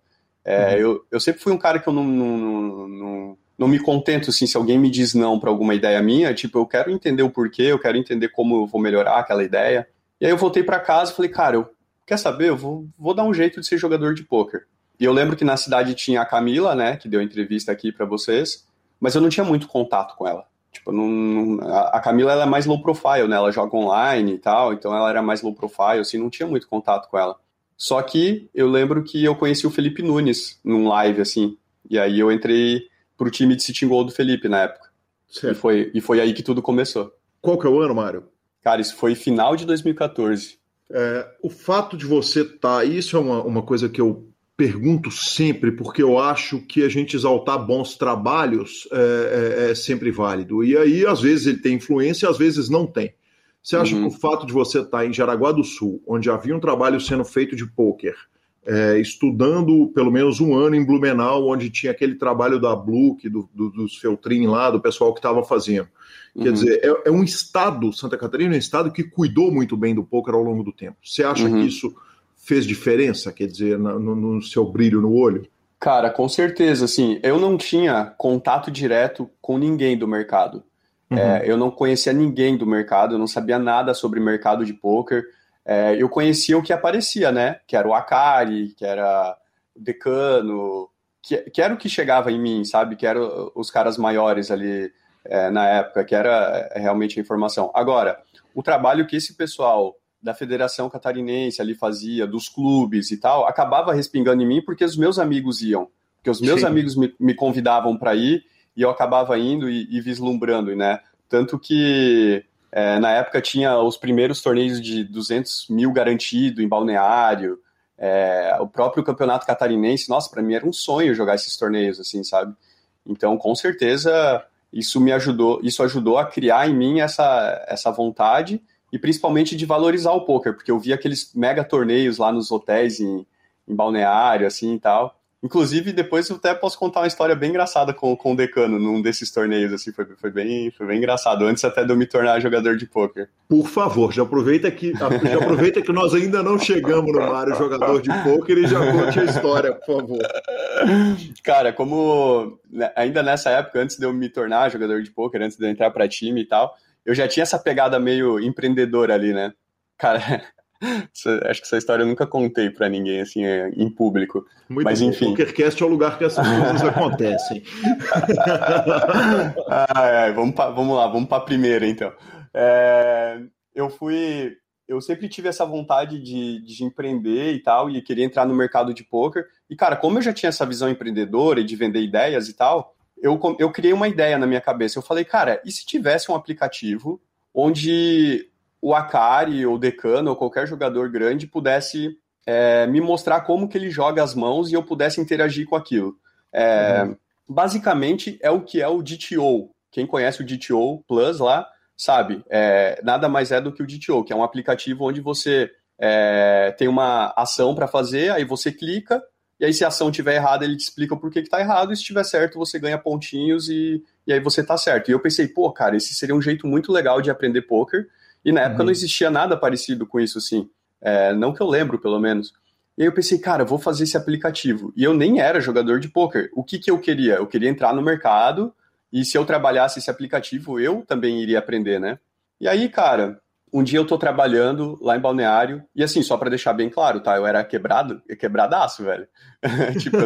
É, uhum. eu, eu sempre fui um cara que eu não, não, não, não me contento, assim, se alguém me diz não para alguma ideia minha, tipo, eu quero entender o porquê, eu quero entender como eu vou melhorar aquela ideia. E aí eu voltei para casa e falei, cara, eu, quer saber, eu vou, vou dar um jeito de ser jogador de pôquer. E eu lembro que na cidade tinha a Camila, né, que deu entrevista aqui para vocês, mas eu não tinha muito contato com ela. Tipo, não, a Camila ela é mais low profile, né? Ela joga online e tal, então ela era mais low profile, assim, não tinha muito contato com ela. Só que eu lembro que eu conheci o Felipe Nunes num live, assim, e aí eu entrei pro time de City Goal do Felipe na época. E foi, e foi aí que tudo começou. Qual que é o ano, Mário? Cara, isso foi final de 2014. É, o fato de você estar. Tá, isso é uma, uma coisa que eu pergunto sempre, porque eu acho que a gente exaltar bons trabalhos é, é, é sempre válido. E aí, às vezes, ele tem influência, às vezes não tem. Você acha uhum. que o fato de você estar em Jaraguá do Sul, onde havia um trabalho sendo feito de pôquer, é, estudando pelo menos um ano em Blumenau, onde tinha aquele trabalho da Bluke, do, do, dos Feltrin lá, do pessoal que estava fazendo. Uhum. Quer dizer, é, é, um estado, Santa Catarina é um estado que cuidou muito bem do pôquer ao longo do tempo. Você acha uhum. que isso fez diferença, quer dizer, no, no, seu brilho no olho? Cara, com certeza, assim, eu não tinha contato direto com ninguém do mercado. Uhum. É, eu não conhecia ninguém do mercado, eu não sabia nada sobre mercado de poker. É, eu conhecia o que aparecia, né? Que era o Akari, que era o Decano, que, que era o que chegava em mim, sabe? Que eram os caras maiores ali é, na época, que era realmente a informação. Agora, o trabalho que esse pessoal da Federação Catarinense ali fazia, dos clubes e tal, acabava respingando em mim porque os meus amigos iam. Porque os meus Sim. amigos me, me convidavam para ir e eu acabava indo e, e vislumbrando, né? Tanto que é, na época tinha os primeiros torneios de 200 mil garantido em balneário, é, o próprio campeonato catarinense, nossa, para mim era um sonho jogar esses torneios, assim, sabe? Então, com certeza, isso me ajudou, isso ajudou a criar em mim essa, essa vontade e principalmente de valorizar o poker, porque eu vi aqueles mega torneios lá nos hotéis em, em balneário, assim e tal. Inclusive, depois eu até posso contar uma história bem engraçada com, com o Decano num desses torneios, assim, foi, foi, bem, foi bem engraçado, antes até de eu me tornar jogador de poker. Por favor, já aproveita que, já aproveita que nós ainda não chegamos no Mário jogador de poker e já conte a história, por favor. Cara, como né, ainda nessa época, antes de eu me tornar jogador de poker, antes de eu entrar para time e tal, eu já tinha essa pegada meio empreendedora ali, né? Cara, acho que essa história eu nunca contei para ninguém, assim, é, em público. Muito Mas, bom. enfim. O PokerCast é o lugar que essas coisas acontecem. ah, vamos, pra, vamos lá, vamos para a primeira, então. É, eu fui... Eu sempre tive essa vontade de, de empreender e tal, e queria entrar no mercado de poker. E, cara, como eu já tinha essa visão empreendedora e de vender ideias e tal, eu, eu criei uma ideia na minha cabeça. Eu falei, cara, e se tivesse um aplicativo onde o Akari ou o Decano ou qualquer jogador grande pudesse é, me mostrar como que ele joga as mãos e eu pudesse interagir com aquilo. É, uhum. Basicamente é o que é o DTO. Quem conhece o DTO Plus lá sabe, é, nada mais é do que o DTO, que é um aplicativo onde você é, tem uma ação para fazer, aí você clica, e aí se a ação estiver errada, ele te explica por que está errado, e se estiver certo, você ganha pontinhos e, e aí você tá certo. E eu pensei, pô, cara, esse seria um jeito muito legal de aprender poker, e na época uhum. não existia nada parecido com isso, assim. É, não que eu lembro, pelo menos. E aí eu pensei, cara, vou fazer esse aplicativo. E eu nem era jogador de poker. O que, que eu queria? Eu queria entrar no mercado e se eu trabalhasse esse aplicativo, eu também iria aprender, né? E aí, cara, um dia eu tô trabalhando lá em Balneário, e assim, só para deixar bem claro, tá? Eu era quebrado, quebradaço, velho. tipo,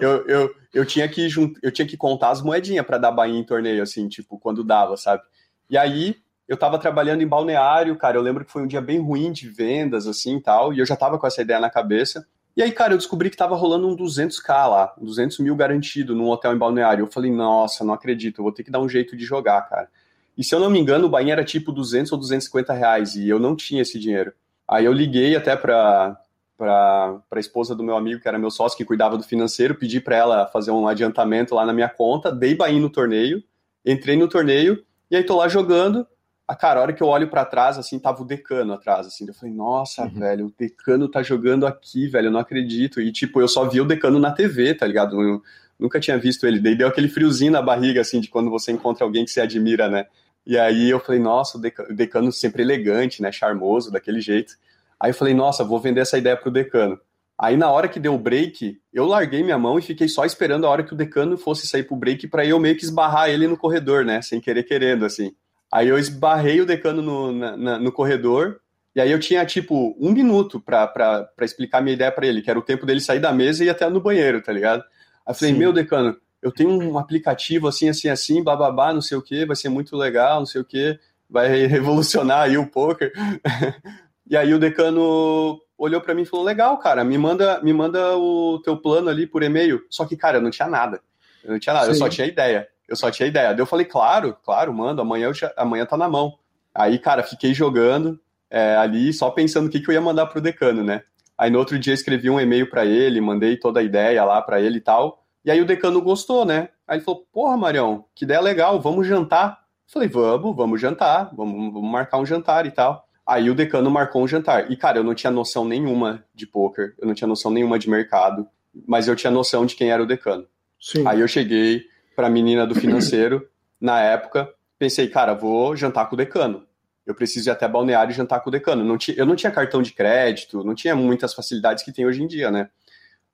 eu, eu, eu, tinha que eu tinha que contar as moedinhas para dar bainha em torneio, assim, tipo, quando dava, sabe? E aí, eu tava trabalhando em balneário, cara. Eu lembro que foi um dia bem ruim de vendas, assim tal. E eu já tava com essa ideia na cabeça. E aí, cara, eu descobri que tava rolando um 200k lá, 200 mil garantido num hotel em balneário. Eu falei, nossa, não acredito, eu vou ter que dar um jeito de jogar, cara. E se eu não me engano, o bainha era tipo 200 ou 250 reais e eu não tinha esse dinheiro. Aí eu liguei até pra, pra, pra esposa do meu amigo, que era meu sócio, que cuidava do financeiro, pedi pra ela fazer um adiantamento lá na minha conta, dei bainha no torneio, entrei no torneio e aí tô lá jogando a cara, a hora que eu olho para trás, assim, tava o decano atrás, assim. Eu falei, nossa, uhum. velho, o decano tá jogando aqui, velho, eu não acredito. E, tipo, eu só vi o decano na TV, tá ligado? Eu nunca tinha visto ele. Daí deu aquele friozinho na barriga, assim, de quando você encontra alguém que você admira, né? E aí eu falei, nossa, o decano, o decano sempre elegante, né? Charmoso, daquele jeito. Aí eu falei, nossa, vou vender essa ideia pro decano. Aí na hora que deu o break, eu larguei minha mão e fiquei só esperando a hora que o decano fosse sair pro break para eu meio que esbarrar ele no corredor, né? Sem querer querendo, assim. Aí eu esbarrei o decano no, na, no corredor, e aí eu tinha, tipo, um minuto para explicar minha ideia para ele, que era o tempo dele sair da mesa e ir até no banheiro, tá ligado? Aí eu falei, Sim. meu decano, eu tenho um aplicativo assim, assim, assim, bababá, não sei o que, vai ser muito legal, não sei o que, vai revolucionar aí o poker. e aí o decano olhou para mim e falou: "Legal, cara, me manda, me manda o teu plano ali por e-mail". Só que, cara, eu não tinha nada. Eu não tinha nada, Sim. eu só tinha ideia. Eu só tinha ideia. Daí eu falei: "Claro, claro, manda, amanhã eu já, amanhã tá na mão". Aí, cara, fiquei jogando é, ali só pensando o que, que eu ia mandar pro decano, né? Aí no outro dia escrevi um e-mail para ele, mandei toda a ideia lá para ele e tal. E aí o decano gostou, né? Aí ele falou: "Porra, Marião, que ideia legal, vamos jantar". Eu falei: "Vamos, vamos jantar, vamos, vamos marcar um jantar e tal". Aí o decano marcou um jantar. E, cara, eu não tinha noção nenhuma de poker, eu não tinha noção nenhuma de mercado, mas eu tinha noção de quem era o decano. Sim. Aí eu cheguei pra menina do financeiro, na época, pensei, cara, vou jantar com o decano. Eu preciso ir até balneário e jantar com o decano. Não tinha, eu não tinha cartão de crédito, não tinha muitas facilidades que tem hoje em dia, né?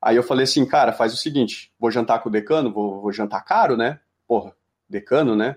Aí eu falei assim, cara, faz o seguinte, vou jantar com o decano, vou, vou jantar caro, né? Porra, decano, né?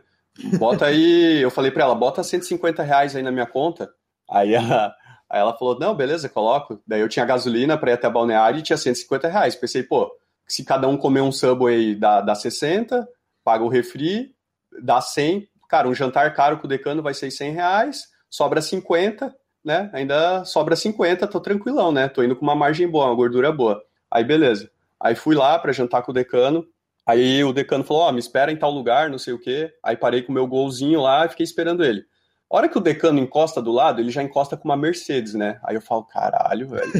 Bota aí, eu falei pra ela, bota 150 reais aí na minha conta, Aí ela, aí ela falou: não, beleza, coloco. Daí eu tinha gasolina para ir até Balneário e tinha 150 reais. Pensei, pô, se cada um comer um Subway dá, dá 60, paga o refri, dá 100. Cara, um jantar caro com o decano vai ser 100 reais, sobra 50, né? Ainda sobra 50, tô tranquilão, né? Tô indo com uma margem boa, uma gordura boa. Aí beleza. Aí fui lá para jantar com o decano. Aí o decano falou: Ó, oh, me espera em tal lugar, não sei o quê. Aí parei com o meu golzinho lá e fiquei esperando ele. A hora que o decano encosta do lado, ele já encosta com uma Mercedes, né? Aí eu falo, caralho, velho.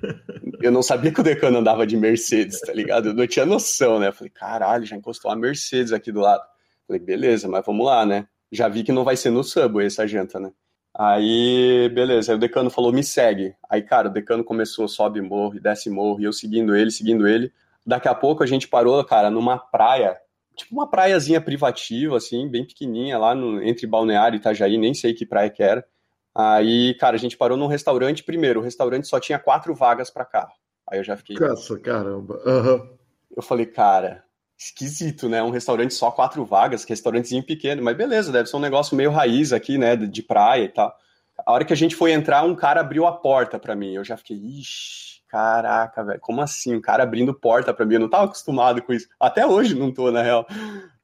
eu não sabia que o decano andava de Mercedes, tá ligado? Eu não tinha noção, né? Eu falei, caralho, já encostou uma Mercedes aqui do lado. Eu falei, beleza, mas vamos lá, né? Já vi que não vai ser no Subway essa janta, né? Aí, beleza, aí o decano falou, me segue. Aí, cara, o decano começou, sobe morro e desce morro, e eu seguindo ele, seguindo ele. Daqui a pouco a gente parou, cara, numa praia tipo uma praiazinha privativa, assim, bem pequenininha, lá no, entre Balneário e Itajaí, nem sei que praia que era. Aí, cara, a gente parou num restaurante. Primeiro, o restaurante só tinha quatro vagas para carro. Aí eu já fiquei. Nossa, caramba. Uhum. Eu falei, cara, esquisito, né? Um restaurante só quatro vagas, restaurantezinho pequeno, mas beleza, deve ser um negócio meio raiz aqui, né? De praia e tal. A hora que a gente foi entrar, um cara abriu a porta para mim. Eu já fiquei, ixi Caraca, velho, como assim? Um cara abrindo porta para mim, eu não tava acostumado com isso. Até hoje não tô, na real.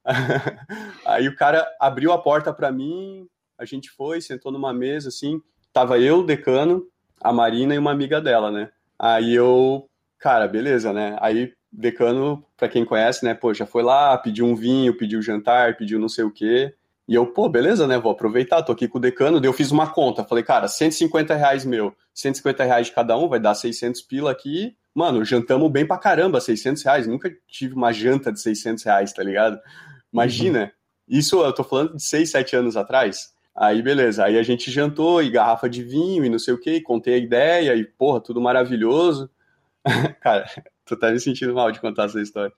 Aí o cara abriu a porta para mim, a gente foi, sentou numa mesa assim, tava eu, o decano, a Marina e uma amiga dela, né? Aí eu, cara, beleza, né? Aí decano, para quem conhece, né, pô, já foi lá, pediu um vinho, pediu jantar, pediu não sei o quê. E eu, pô, beleza, né? Vou aproveitar, tô aqui com o decano. Daí eu fiz uma conta. Falei, cara, 150 reais meu, 150 reais de cada um, vai dar 600 pila aqui. Mano, jantamos bem pra caramba, 600 reais. Nunca tive uma janta de 600 reais, tá ligado? Imagina. Uhum. Isso eu tô falando de 6, 7 anos atrás. Aí, beleza. Aí a gente jantou e garrafa de vinho e não sei o que, contei a ideia e, porra, tudo maravilhoso. cara, Tô até me sentindo mal de contar essa história.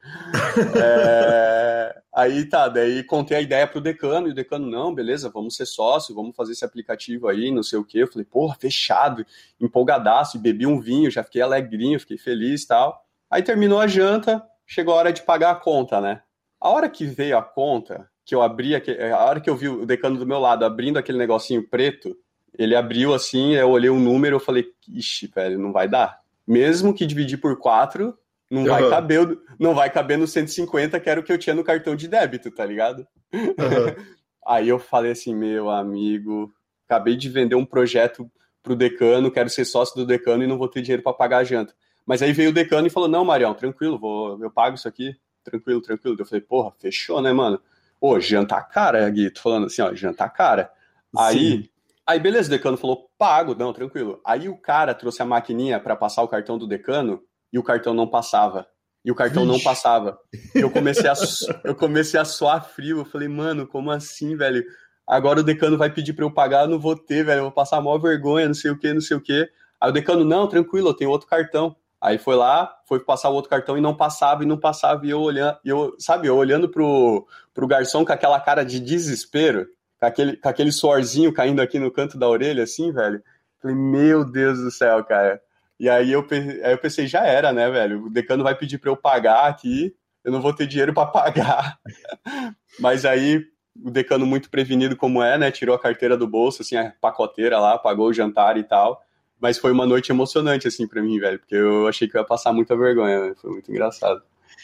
é... Aí tá, daí contei a ideia pro decano, e o decano, não, beleza, vamos ser sócio, vamos fazer esse aplicativo aí, não sei o quê. Eu falei, porra, fechado, empolgadaço, e bebi um vinho, já fiquei alegrinho, fiquei feliz e tal. Aí terminou a janta, chegou a hora de pagar a conta, né? A hora que veio a conta, que eu abri, a hora que eu vi o decano do meu lado abrindo aquele negocinho preto, ele abriu assim, eu olhei o número, eu falei, ixi, velho, não vai dar mesmo que dividir por 4, não uhum. vai caber, não vai caber no 150, que era o que eu tinha no cartão de débito, tá ligado? Uhum. Aí eu falei assim, meu amigo, acabei de vender um projeto pro decano, quero ser sócio do decano e não vou ter dinheiro para pagar a janta. Mas aí veio o decano e falou: "Não, Marião, tranquilo, vou, eu pago isso aqui, tranquilo, tranquilo". Eu falei: "Porra, fechou, né, mano?" Ô, janta cara, Gui, tô falando assim, ó, janta cara. Aí Sim. Aí, beleza, o decano falou, pago, não, tranquilo. Aí o cara trouxe a maquininha para passar o cartão do decano e o cartão não passava. E o cartão Vixe. não passava. Eu comecei, a, eu comecei a suar frio. Eu falei, mano, como assim, velho? Agora o decano vai pedir para eu pagar, eu não vou ter, velho. Eu vou passar a maior vergonha, não sei o que, não sei o que. Aí o decano, não, tranquilo, eu tenho outro cartão. Aí foi lá, foi passar o outro cartão e não passava, e não passava, e eu olhando, eu, sabe, eu olhando pro, pro garçom com aquela cara de desespero com aquele, com aquele suorzinho caindo aqui no canto da orelha, assim, velho. Falei, meu Deus do céu, cara. E aí eu, aí eu pensei, já era, né, velho? O decano vai pedir para eu pagar aqui, eu não vou ter dinheiro para pagar. Mas aí o decano muito prevenido como é, né, tirou a carteira do bolso, assim, a pacoteira lá, pagou o jantar e tal. Mas foi uma noite emocionante, assim, para mim, velho, porque eu achei que eu ia passar muita vergonha, né? foi muito engraçado.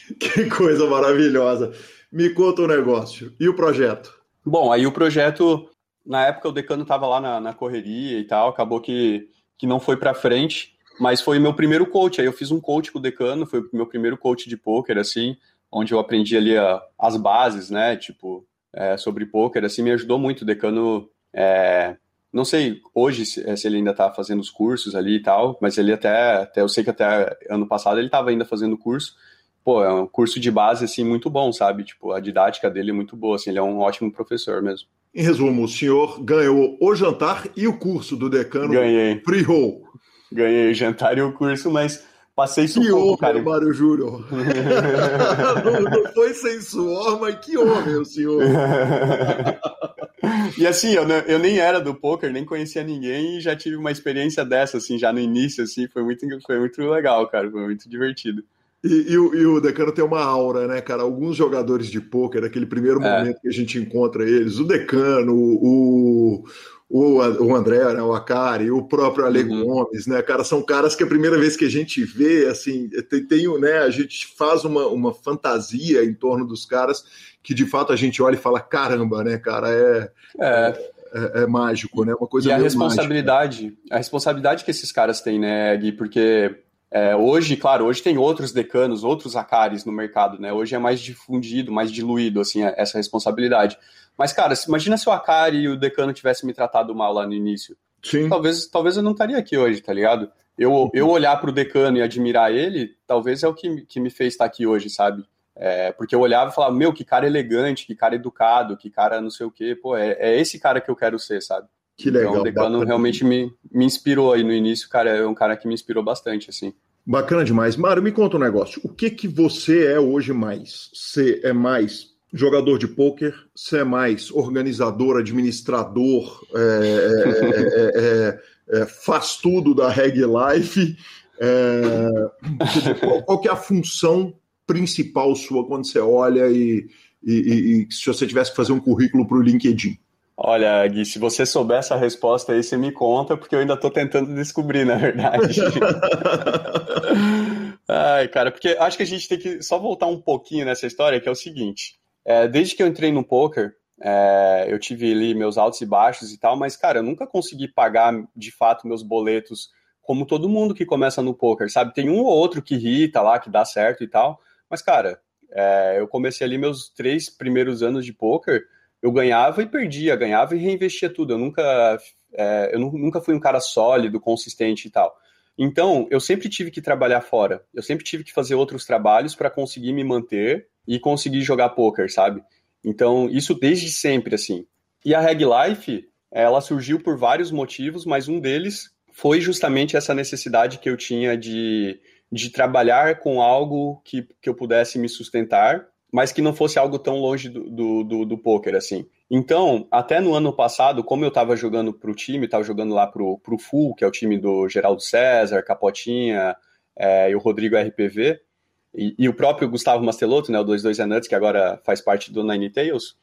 Que coisa maravilhosa. Me conta o um negócio. E o projeto? Bom, aí o projeto, na época o decano estava lá na, na, correria e tal, acabou que, que não foi para frente, mas foi meu primeiro coach. Aí eu fiz um coach com o decano, foi o meu primeiro coach de poker, assim, onde eu aprendi ali a, as bases, né, tipo, é, sobre poker, assim, me ajudou muito. O decano, é, não sei hoje se, se ele ainda está fazendo os cursos ali e tal, mas ele até, até eu sei que até ano passado ele estava ainda fazendo curso, pô, é um curso de base, assim, muito bom, sabe? Tipo, a didática dele é muito boa, assim, ele é um ótimo professor mesmo. Em resumo, o senhor ganhou o jantar e o curso do decano Ganhei. Free-Roll. Ganhei o jantar e o curso, mas passei sufoco, que cara. Mário Júnior. não, não, foi sem suor, mas que homem o senhor. e assim, eu, eu nem era do poker, nem conhecia ninguém e já tive uma experiência dessa, assim, já no início, assim, foi muito, foi muito legal, cara, foi muito divertido. E, e, o, e, o Decano tem uma aura, né, cara? Alguns jogadores de pôquer, aquele primeiro é. momento que a gente encontra eles, o Decano, o, o, o André, né, o Akari, o próprio Ale uhum. Gomes, né, cara? São caras que a primeira vez que a gente vê, assim, tem, tem né, a gente faz uma, uma fantasia em torno dos caras que de fato a gente olha e fala: caramba, né, cara? É. é. É, é, mágico, né? Uma coisa e a responsabilidade, mágica. a responsabilidade que esses caras têm, né, Gui? Porque é, hoje, claro, hoje tem outros decanos, outros acares no mercado, né? Hoje é mais difundido, mais diluído, assim, é, essa responsabilidade. Mas, cara, imagina se o Acari e o decano tivessem me tratado mal lá no início. Sim. Talvez, talvez eu não estaria aqui hoje, tá ligado? Eu, eu olhar para o decano e admirar ele, talvez é o que, que me fez estar aqui hoje, sabe? É, porque eu olhava e falava, meu, que cara elegante, que cara educado, que cara não sei o quê. Pô, é, é esse cara que eu quero ser, sabe? Que legal. Então, o Decano realmente me, me inspirou aí no início, cara. É um cara que me inspirou bastante, assim. Bacana demais. Mário, me conta um negócio. O que que você é hoje mais? Você é mais jogador de pôquer? Você é mais organizador, administrador, é, é, é, faz tudo da Reg Life? qual, que é a função principal sua quando você olha e, e, e, e se você tivesse que fazer um currículo para o LinkedIn? Olha, Gui, se você souber essa resposta aí, você me conta, porque eu ainda estou tentando descobrir, na verdade. Ai, cara, porque acho que a gente tem que só voltar um pouquinho nessa história, que é o seguinte. É, desde que eu entrei no poker, é, eu tive ali meus altos e baixos e tal, mas, cara, eu nunca consegui pagar de fato meus boletos como todo mundo que começa no poker, sabe? Tem um ou outro que irrita lá, que dá certo e tal, mas, cara, é, eu comecei ali meus três primeiros anos de poker eu ganhava e perdia, ganhava e reinvestia tudo. Eu nunca, é, eu nunca fui um cara sólido, consistente e tal. Então, eu sempre tive que trabalhar fora. Eu sempre tive que fazer outros trabalhos para conseguir me manter e conseguir jogar poker, sabe? Então, isso desde sempre, assim. E a Reg Life, ela surgiu por vários motivos, mas um deles foi justamente essa necessidade que eu tinha de, de trabalhar com algo que, que eu pudesse me sustentar mas que não fosse algo tão longe do, do, do, do poker, assim. Então, até no ano passado, como eu estava jogando para o time, estava jogando lá para o Full, que é o time do Geraldo César, Capotinha é, e o Rodrigo RPV, e, e, o próprio Gustavo Mastelotto, né, o 22 Anuts, que agora faz parte do Nine Tails,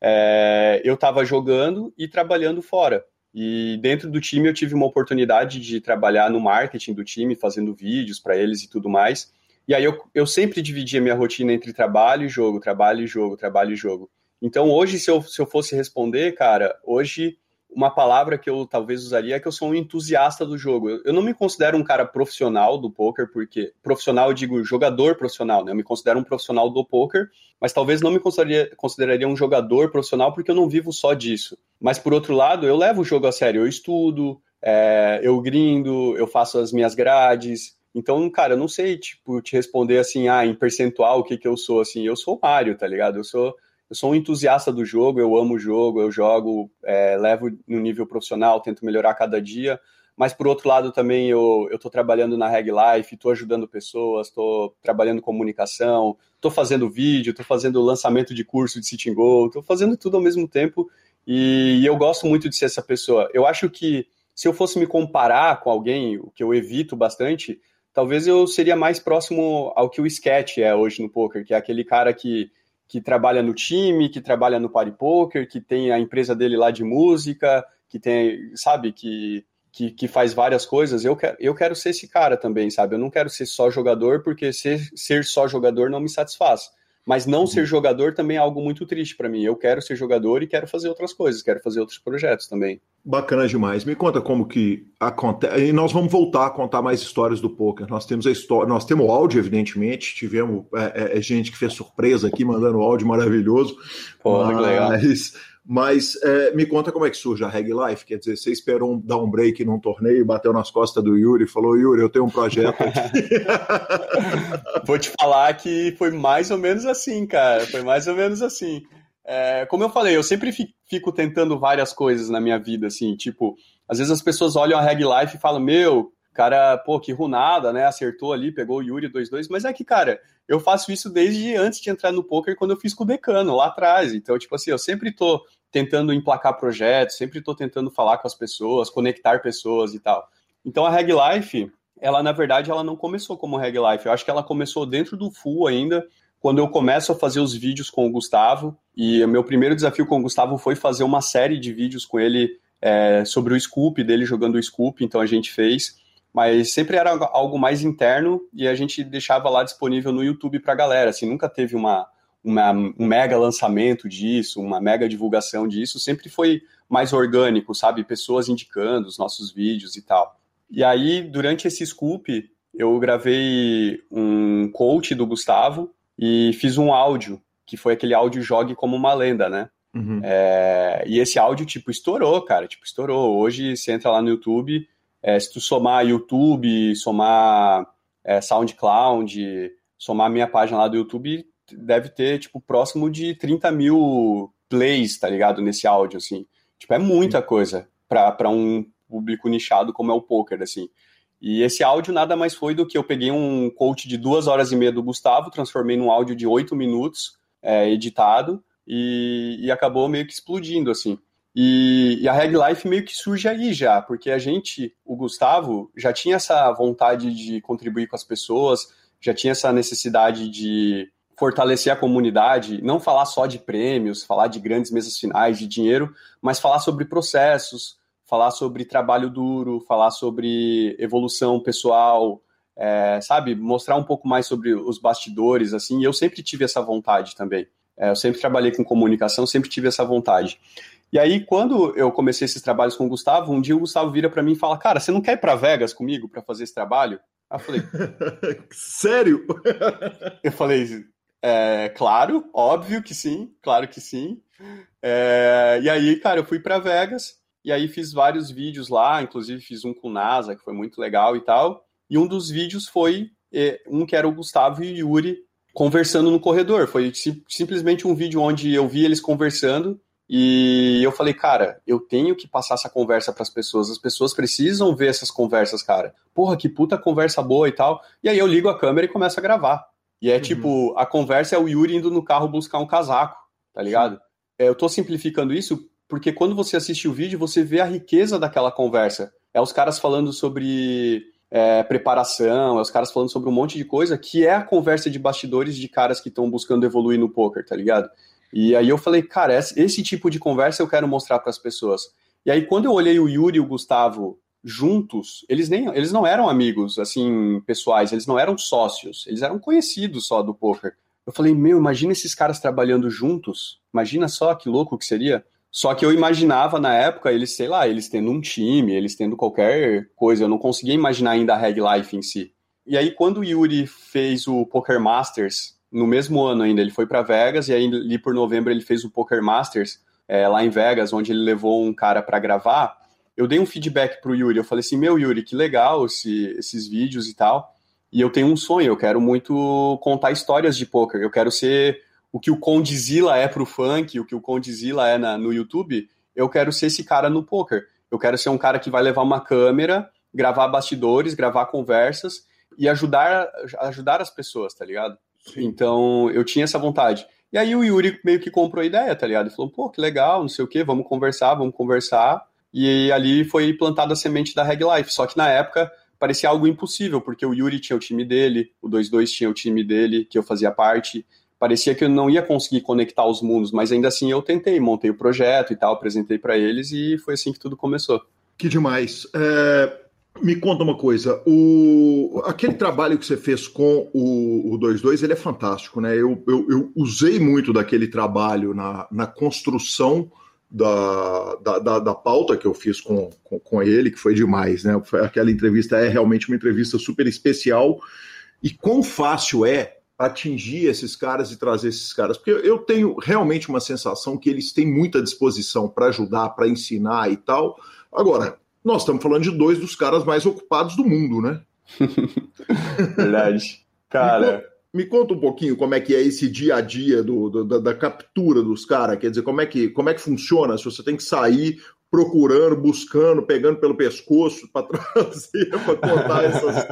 é, eu estava jogando e trabalhando fora. E dentro do time eu tive uma oportunidade de trabalhar no marketing do time, fazendo vídeos para eles e tudo mais. E aí eu, eu sempre dividia minha rotina entre trabalho e jogo, trabalho e jogo, trabalho e jogo. Então hoje, se eu, se eu fosse responder, cara, hoje uma palavra que eu talvez usaria é que eu sou um entusiasta do jogo. Eu, eu não me considero um cara profissional do poker, porque profissional eu digo jogador profissional, né? Eu me considero um profissional do poker, mas talvez não me consideraria, consideraria um jogador profissional porque eu não vivo só disso. Mas por outro lado, eu levo o jogo a sério, eu estudo, é, eu grindo, eu faço as minhas grades, então, cara, eu não sei, tipo, te responder assim, ah, em percentual, o que que eu sou, assim. Eu sou Mario, tá ligado? Eu sou, eu sou um entusiasta do jogo, eu amo o jogo, eu jogo, é, levo no nível profissional, tento melhorar cada dia. Mas, por outro lado, também eu, tô trabalhando na Reg Life, tô ajudando pessoas, tô trabalhando comunicação, tô fazendo vídeo, tô fazendo lançamento de curso de Sitting Go, tô fazendo tudo ao mesmo tempo. E, e eu gosto muito de ser essa pessoa. Eu acho que se eu fosse me comparar com alguém, o que eu evito bastante, talvez eu seria mais próximo ao que o Sketch é hoje no poker, que é aquele cara que, que trabalha no time, que trabalha no party poker, que tem a empresa dele lá de música, que tem, sabe, que, que, que faz várias coisas. Eu quero, eu quero ser esse cara também, sabe? Eu não quero ser só jogador, porque ser, ser só jogador não me satisfaz. Mas não uhum. ser jogador também é algo muito triste para mim. Eu quero ser jogador e quero fazer outras coisas, quero fazer outros projetos também. Bacana demais. Me conta como que acontece. E nós vamos voltar a contar mais histórias do poker. Nós temos a história, nós temos áudio, evidentemente. Tivemos é, é, é gente que fez surpresa aqui, mandando áudio maravilhoso. Pô, mas... legal. Mas é, me conta como é que surge a Reg Life. Quer dizer, você esperou um, dar um break num torneio, bateu nas costas do Yuri e falou: Yuri, eu tenho um projeto Vou te falar que foi mais ou menos assim, cara. Foi mais ou menos assim. É, como eu falei, eu sempre fico tentando várias coisas na minha vida, assim, tipo, às vezes as pessoas olham a Reg Life e falam: Meu, cara, pô, que runada, né? Acertou ali, pegou o Yuri 2-2, mas é que, cara, eu faço isso desde antes de entrar no poker, quando eu fiz com o Decano, lá atrás. Então, tipo assim, eu sempre tô tentando emplacar projetos, sempre tô tentando falar com as pessoas, conectar pessoas e tal. Então, a Reg Life, ela, na verdade, ela não começou como Reg Life. Eu acho que ela começou dentro do Full ainda, quando eu começo a fazer os vídeos com o Gustavo. E o meu primeiro desafio com o Gustavo foi fazer uma série de vídeos com ele é, sobre o Scoop, dele jogando o Scoop. Então, a gente fez mas sempre era algo mais interno e a gente deixava lá disponível no YouTube para a galera. Assim, nunca teve uma, uma, um mega lançamento disso, uma mega divulgação disso, sempre foi mais orgânico, sabe? Pessoas indicando os nossos vídeos e tal. E aí, durante esse scoop, eu gravei um coach do Gustavo e fiz um áudio, que foi aquele áudio Jogue como uma lenda, né? Uhum. É, e esse áudio, tipo, estourou, cara, tipo, estourou. Hoje, você entra lá no YouTube, é, se tu somar YouTube, somar é, SoundCloud, somar minha página lá do YouTube, deve ter, tipo, próximo de 30 mil plays, tá ligado? Nesse áudio, assim. Tipo, é muita coisa para um público nichado como é o poker, assim. E esse áudio nada mais foi do que eu peguei um coach de duas horas e meia do Gustavo, transformei num áudio de oito minutos é, editado e, e acabou meio que explodindo, assim. E, e, a Reg Life meio que surge aí já, porque a gente, o Gustavo, já tinha essa vontade de contribuir com as pessoas, já tinha essa necessidade de fortalecer a comunidade, não falar só de prêmios, falar de grandes mesas finais, de dinheiro, mas falar sobre processos, falar sobre trabalho duro, falar sobre evolução pessoal, é, sabe, mostrar um pouco mais sobre os bastidores, assim. E eu sempre tive essa vontade também. É, eu sempre trabalhei com comunicação, sempre tive essa vontade. E aí, quando eu comecei esses trabalhos com o Gustavo, um dia o Gustavo vira para mim e fala: Cara, você não quer ir para Vegas comigo para fazer esse trabalho? Aí eu falei: Sério? eu falei: é, Claro, óbvio que sim, claro que sim. É, e aí, cara, eu fui para Vegas e aí fiz vários vídeos lá, inclusive fiz um com o NASA, que foi muito legal e tal. E um dos vídeos foi é, um que era o Gustavo e o Yuri conversando no corredor. Foi simplesmente um vídeo onde eu vi eles conversando e eu falei, cara, eu tenho que passar essa conversa para as pessoas. As pessoas precisam ver essas conversas, cara. Porra, que puta conversa boa e tal. E aí eu ligo a câmera e começo a gravar. E é uhum. tipo, a conversa é o Yuri indo no carro buscar um casaco, tá ligado? É, eu tô simplificando isso porque quando você assiste o vídeo, você vê a riqueza daquela conversa. É os caras falando sobre é, preparação, é os caras falando sobre um monte de coisa, que é a conversa de bastidores de caras que estão buscando evoluir no poker, tá ligado? E aí eu falei, cara, esse tipo de conversa eu quero mostrar para as pessoas. E aí quando eu olhei o Yuri e o Gustavo juntos, eles nem eles não eram amigos assim pessoais, eles não eram sócios, eles eram conhecidos só do poker. Eu falei, meu, imagina esses caras trabalhando juntos. Imagina só que louco que seria. Só que eu imaginava na época eles, sei lá, eles tendo um time, eles tendo qualquer coisa. Eu não conseguia imaginar ainda a Reg Life em si. E aí, quando o Yuri fez o Poker Masters, no mesmo ano ainda, ele foi para Vegas e aí ali por novembro ele fez o Poker Masters é, lá em Vegas, onde ele levou um cara para gravar. Eu dei um feedback pro Yuri, eu falei assim, meu Yuri, que legal esse, esses vídeos e tal. E eu tenho um sonho, eu quero muito contar histórias de poker. Eu quero ser o que o Condzilla é pro funk, o que o Condzilla é na, no YouTube. Eu quero ser esse cara no poker. Eu quero ser um cara que vai levar uma câmera, gravar bastidores, gravar conversas e ajudar ajudar as pessoas, tá ligado? Então, eu tinha essa vontade. E aí o Yuri meio que comprou a ideia, tá ligado? Ele falou, pô, que legal, não sei o quê, vamos conversar, vamos conversar. e ali foi plantada a semente da Reg Life. Só que na época parecia algo impossível, porque o Yuri tinha o time dele, o 22 tinha o time dele, que eu fazia parte. Parecia que eu não ia conseguir conectar os mundos, mas ainda assim eu tentei, montei o projeto e tal, apresentei para eles e foi assim que tudo começou. Que demais. É, me conta uma coisa, o, aquele trabalho que você fez com o, o 22, ele é fantástico, né? Eu, eu, eu usei muito daquele trabalho na, na construção da, da, da, da, pauta que eu fiz com, com, com, ele, que foi demais, né? Aquela entrevista é realmente uma entrevista super especial. E quão fácil é atingir esses caras e trazer esses caras? Porque eu tenho realmente uma sensação que eles têm muita disposição para ajudar, para ensinar e tal. Agora, nós estamos falando de dois dos caras mais ocupados do mundo, né? Verdade. Cara. Me conta um pouquinho como é que é esse dia a dia do, do da, da, captura dos caras, quer dizer, como é, que, como é que funciona? Se você tem que sair procurando, buscando, pegando pelo pescoço para trazer, para contar essas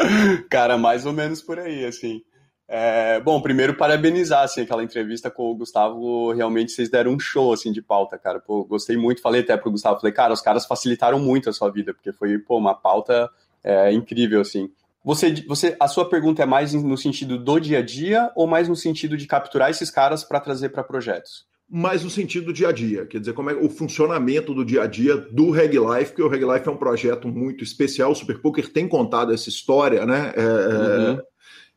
Cara, mais ou menos por aí, assim. É, bom, primeiro parabenizar, assim, aquela entrevista com o Gustavo, realmente vocês deram um show, assim, de pauta, cara, pô, gostei muito, falei até pro Gustavo, falei, cara, os caras facilitaram muito a sua vida, porque foi, pô, uma pauta é, incrível, assim. Você, você, a sua pergunta é mais no sentido do dia a dia ou mais no sentido de capturar esses caras para trazer para projetos? Mais no sentido do dia a dia, quer dizer, como é o funcionamento do dia a dia do Reg Life, porque o Reg Life é um projeto muito especial, o Super Poker tem contado essa história, né? É, é uhum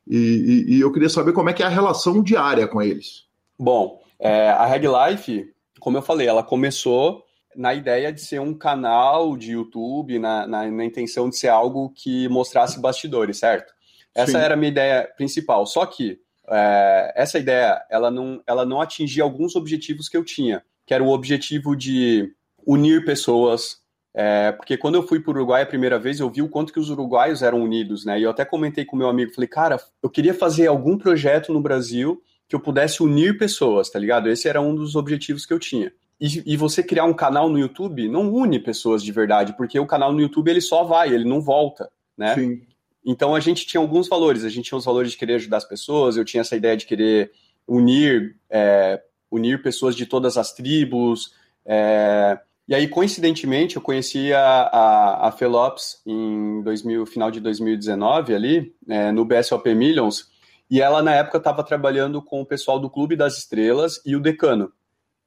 e, e, e, eu queria saber como é que é a relação diária com eles. Bom, é, a Reg Life, como eu falei, ela começou na ideia de ser um canal de YouTube, na, na, na intenção de ser algo que mostrasse bastidores, certo? Essa Sim. era a minha ideia principal. Só que é, essa ideia, ela não, ela não atingia alguns objetivos que eu tinha, que era o objetivo de unir pessoas, é, porque quando eu fui para o Uruguai a primeira vez, eu vi o quanto que os uruguaios eram unidos, né? E eu até comentei com meu amigo, falei, cara, eu queria fazer algum projeto no Brasil que eu pudesse unir pessoas, tá ligado? Esse era um dos objetivos que eu tinha. E, e, você criar um canal no YouTube não une pessoas de verdade, porque o canal no YouTube ele só vai, ele não volta, né? Sim. Então a gente tinha alguns valores, a gente tinha os valores de querer ajudar as pessoas, eu tinha essa ideia de querer unir, é, unir pessoas de todas as tribos, é, e aí, coincidentemente, eu conheci a, a, a Felops em 2000, final de 2019 ali, é, no BSOP Millions, e ela na época estava trabalhando com o pessoal do Clube das Estrelas e o Decano.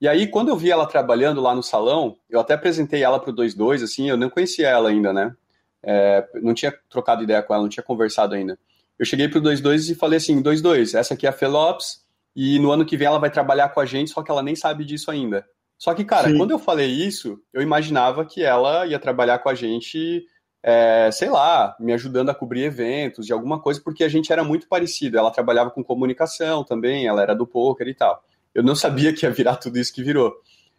E aí, quando eu vi ela trabalhando lá no salão, eu até apresentei ela para o 22, assim, eu não conhecia ela ainda, né? É, não tinha trocado ideia com ela, não tinha conversado ainda. Eu cheguei para o 22 e falei assim, 22, essa aqui é a Felops, e no ano que vem ela vai trabalhar com a gente, só que ela nem sabe disso ainda. Só que, cara, Sim. quando eu falei isso, eu imaginava que ela ia trabalhar com a gente, é, sei lá, me ajudando a cobrir eventos, de alguma coisa, porque a gente era muito parecido. Ela trabalhava com comunicação também, ela era do poker e tal. Eu não sabia que ia virar tudo isso que virou.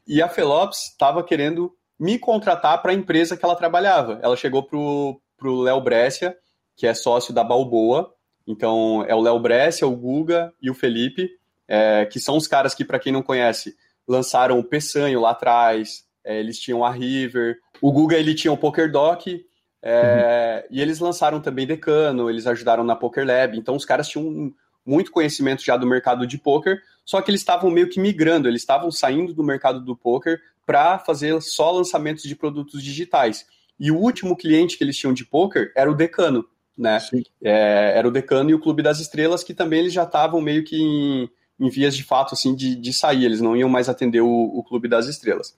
E a Felops estava querendo me contratar para a empresa que ela trabalhava. Ela chegou pro, pro Léo Brescia, que é sócio da Balboa. Então, é o Léo Brescia, o Guga e o Felipe, é, que são os caras que, para quem não conhece, lançaram o Peçanho lá atrás, é, eles tinham a River, o Guga ele tinha o Poker Doc, é, uhum. e eles lançaram também Decano, eles ajudaram na Poker Lab, então os caras tinham muito conhecimento já do mercado de poker, só que eles estavam meio que migrando, eles estavam saindo do mercado do poker para fazer só lançamentos de produtos digitais. E o último cliente que eles tinham de poker era o Decano, né? É, era o Decano e o Clube das Estrelas, que também eles já estavam meio que em, em vias de fato assim de, de sair, eles não iam mais atender o, o Clube das Estrelas.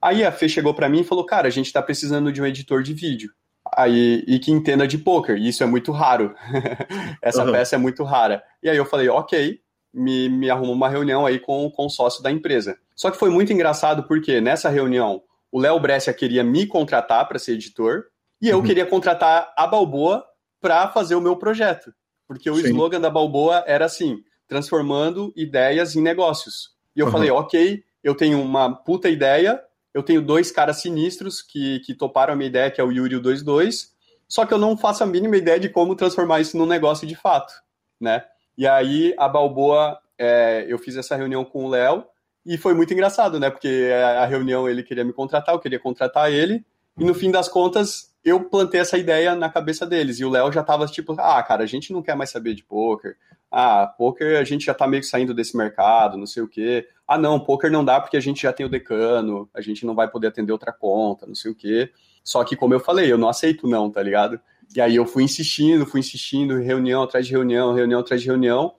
Aí a Fê chegou para mim e falou: Cara, a gente está precisando de um editor de vídeo. Aí, e que entenda de poker, e isso é muito raro. Essa uhum. peça é muito rara. E aí eu falei: Ok, me, me arrumou uma reunião aí com, com o sócio da empresa. Só que foi muito engraçado porque nessa reunião o Léo Brescia queria me contratar para ser editor e eu uhum. queria contratar a Balboa para fazer o meu projeto. Porque o Sim. slogan da Balboa era assim: transformando ideias em negócios. E eu uhum. falei, ok, eu tenho uma puta ideia, eu tenho dois caras sinistros que, que toparam a minha ideia, que é o Yuri e o 22, só que eu não faço a mínima ideia de como transformar isso num negócio de fato, né? E aí, a Balboa, é, eu fiz essa reunião com o Léo, e foi muito engraçado, né? Porque a reunião ele queria me contratar, eu queria contratar ele, e no fim das contas, eu plantei essa ideia na cabeça deles. E o Léo já tava tipo, ah, cara, a gente não quer mais saber de poker, ah, poker a gente já tá meio que saindo desse mercado, não sei o quê. Ah, não, poker não dá porque a gente já tem o decano, a gente não vai poder atender outra conta, não sei o quê. Só que, como eu falei, eu não aceito não, tá ligado? E aí eu fui insistindo, fui insistindo, reunião atrás de reunião, reunião atrás de reunião,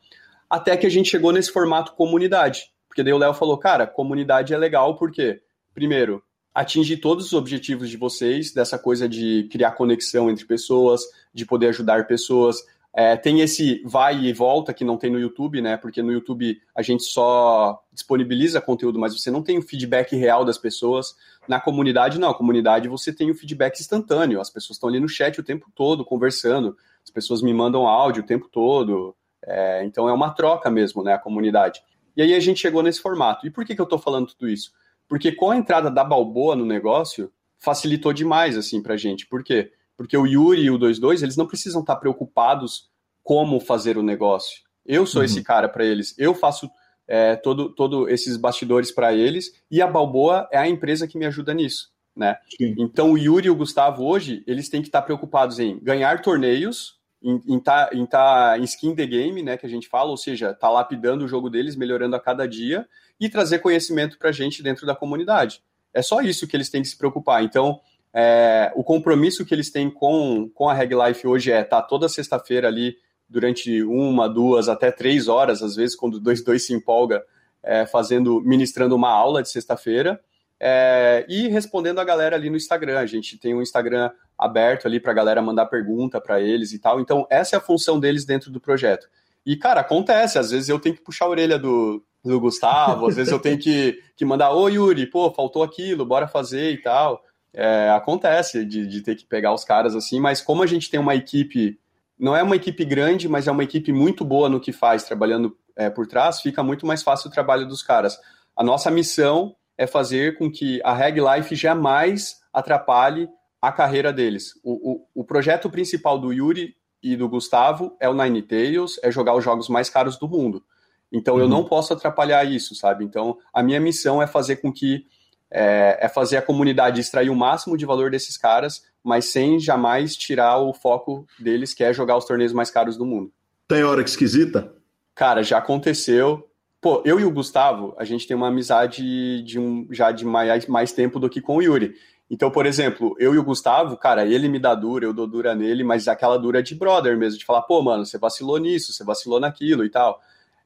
até que a gente chegou nesse formato comunidade. Porque daí o Léo falou, cara, comunidade é legal porque, primeiro, atingir todos os objetivos de vocês, dessa coisa de criar conexão entre pessoas, de poder ajudar pessoas, é, tem esse vai e volta que não tem no YouTube, né? Porque no YouTube a gente só disponibiliza conteúdo, mas você não tem o feedback real das pessoas. Na comunidade, não. Na comunidade você tem o feedback instantâneo. As pessoas estão ali no chat o tempo todo, conversando. As pessoas me mandam áudio o tempo todo. É, então é uma troca mesmo, né? A comunidade. E aí a gente chegou nesse formato. E por que, que eu estou falando tudo isso? Porque com a entrada da Balboa no negócio, facilitou demais, assim, pra gente. Por quê? Porque o Yuri e o 22, eles não precisam estar preocupados como fazer o negócio. Eu sou uhum. esse cara para eles. Eu faço é, todo, todo esses bastidores para eles e a Balboa é a empresa que me ajuda nisso, né? Então o Yuri e o Gustavo hoje eles têm que estar preocupados em ganhar torneios, em estar em, tá, em skin the game, né? Que a gente fala, ou seja, tá lapidando o jogo deles, melhorando a cada dia e trazer conhecimento para a gente dentro da comunidade. É só isso que eles têm que se preocupar. Então é, o compromisso que eles têm com, com a Reg Life hoje é estar tá toda sexta-feira ali durante uma, duas, até três horas, às vezes, quando dois, dois se empolga, é, fazendo, ministrando uma aula de sexta-feira. É, e respondendo a galera ali no Instagram. A gente tem um Instagram aberto ali para a galera mandar pergunta para eles e tal. Então, essa é a função deles dentro do projeto. E, cara, acontece. Às vezes eu tenho que puxar a orelha do, do Gustavo, às vezes eu tenho que, que mandar: Ô Yuri, pô, faltou aquilo, bora fazer e tal é, acontece de, de ter que pegar os caras assim, mas como a gente tem uma equipe, não é uma equipe grande, mas é uma equipe muito boa no que faz, trabalhando é, por trás, fica muito mais fácil o trabalho dos caras. A nossa missão é fazer com que a Reg Life jamais atrapalhe a carreira deles. O, o, o projeto principal do Yuri e do Gustavo é o Nine Tails, é jogar os jogos mais caros do mundo. Então uhum. eu não posso atrapalhar isso, sabe? Então a minha missão é fazer com que é, é, fazer a comunidade extrair o máximo de valor desses caras, mas sem jamais tirar o foco deles, que é jogar os torneios mais caros do mundo. Tem hora que esquisita? Cara, já aconteceu. Pô, eu e o Gustavo, a gente tem uma amizade de um, já de mais, mais tempo do que com o Yuri. Então, por exemplo, eu e o Gustavo, cara, ele me dá dura, eu dou dura nele, mas aquela dura de brother mesmo, de falar, pô, mano, você vacilou nisso, você vacilou naquilo e tal.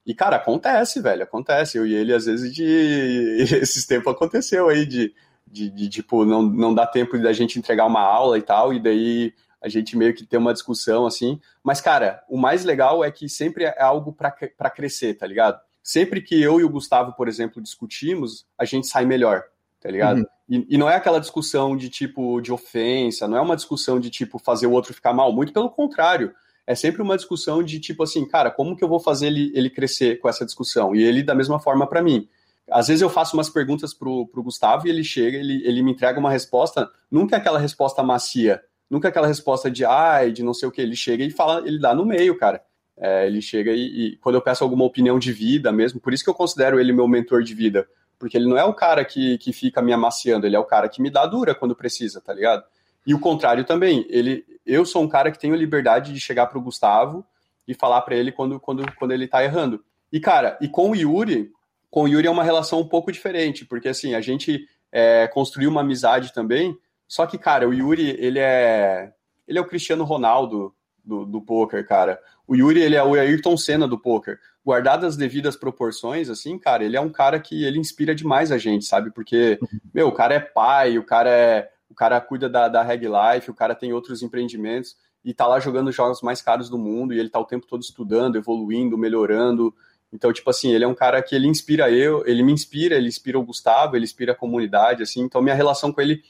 E, cara, acontece, velho, acontece. Eu e ele, às vezes, de. Esses tempos aconteceu aí de, de, de, tipo, não, não dá tempo da gente entregar uma aula e tal, e daí a gente meio que tem uma discussão assim. Mas, cara, o mais legal é que sempre é algo para crescer, tá ligado? Sempre que eu e o Gustavo, por exemplo, discutimos, a gente sai melhor, tá ligado? Uhum. E, e, não é aquela discussão de tipo de ofensa, não é uma discussão de tipo fazer o outro ficar mal, muito pelo contrário é sempre uma discussão de tipo assim, cara, como que eu vou fazer ele, ele crescer com essa discussão? E ele da mesma forma para mim. Às vezes eu faço umas perguntas pro, pro Gustavo e ele chega, ele, ele me entrega uma resposta, nunca aquela resposta macia, nunca aquela resposta de ai, de não sei o que. Ele chega e fala, ele dá no meio, cara. É, ele chega e, e, quando eu peço alguma opinião de vida mesmo, por isso que eu considero ele meu mentor de vida, porque ele não é o cara que, que fica me amaciando, ele é o cara que me dá dura quando precisa, tá ligado? E o contrário também. Ele, eu sou um cara que tenho liberdade de chegar para o Gustavo e falar para ele quando, quando, quando ele está errando. E, cara, e com o Yuri, com o Yuri é uma relação um pouco diferente, porque assim, a gente é, construiu uma amizade também. Só que, cara, o Yuri, ele é. Ele é o Cristiano Ronaldo do, do poker, cara. O Yuri, ele é o Ayrton Senna do poker. Guardadas as devidas proporções, assim, cara, ele é um cara que ele inspira demais a gente, sabe? Porque, meu, o cara é pai, o cara é o cara cuida da, da Reg Life, o cara tem outros empreendimentos e tá lá jogando os jogos mais caros do mundo e ele tá o tempo todo estudando, evoluindo, melhorando. Então, tipo assim, ele é um cara que ele inspira eu, ele me inspira, ele inspira o Gustavo, ele inspira a comunidade, assim. Então, minha relação com ele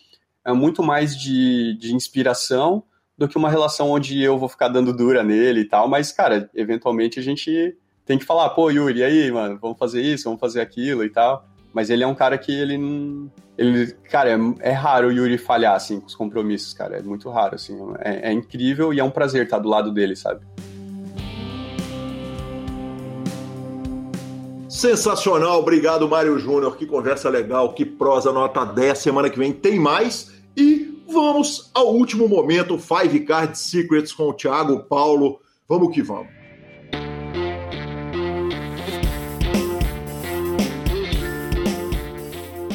é muito mais de, de inspiração do que uma relação onde eu vou ficar dando dura nele e tal. Mas, cara, eventualmente a gente tem que falar, pô, Yuri, e aí, mano, vamos fazer isso, vamos fazer aquilo e tal. Mas ele é um cara que ele. Ele, cara, é, é, raro o Yuri falhar, assim, com os compromissos, cara. É muito raro, assim. É, é incrível e é um prazer estar do lado dele, sabe? Sensacional, obrigado, Mário Júnior. Que conversa legal, que prosa nota 10. Semana que vem tem mais. E vamos ao último momento: Five Card Secrets com o Thiago Paulo. Vamos que vamos.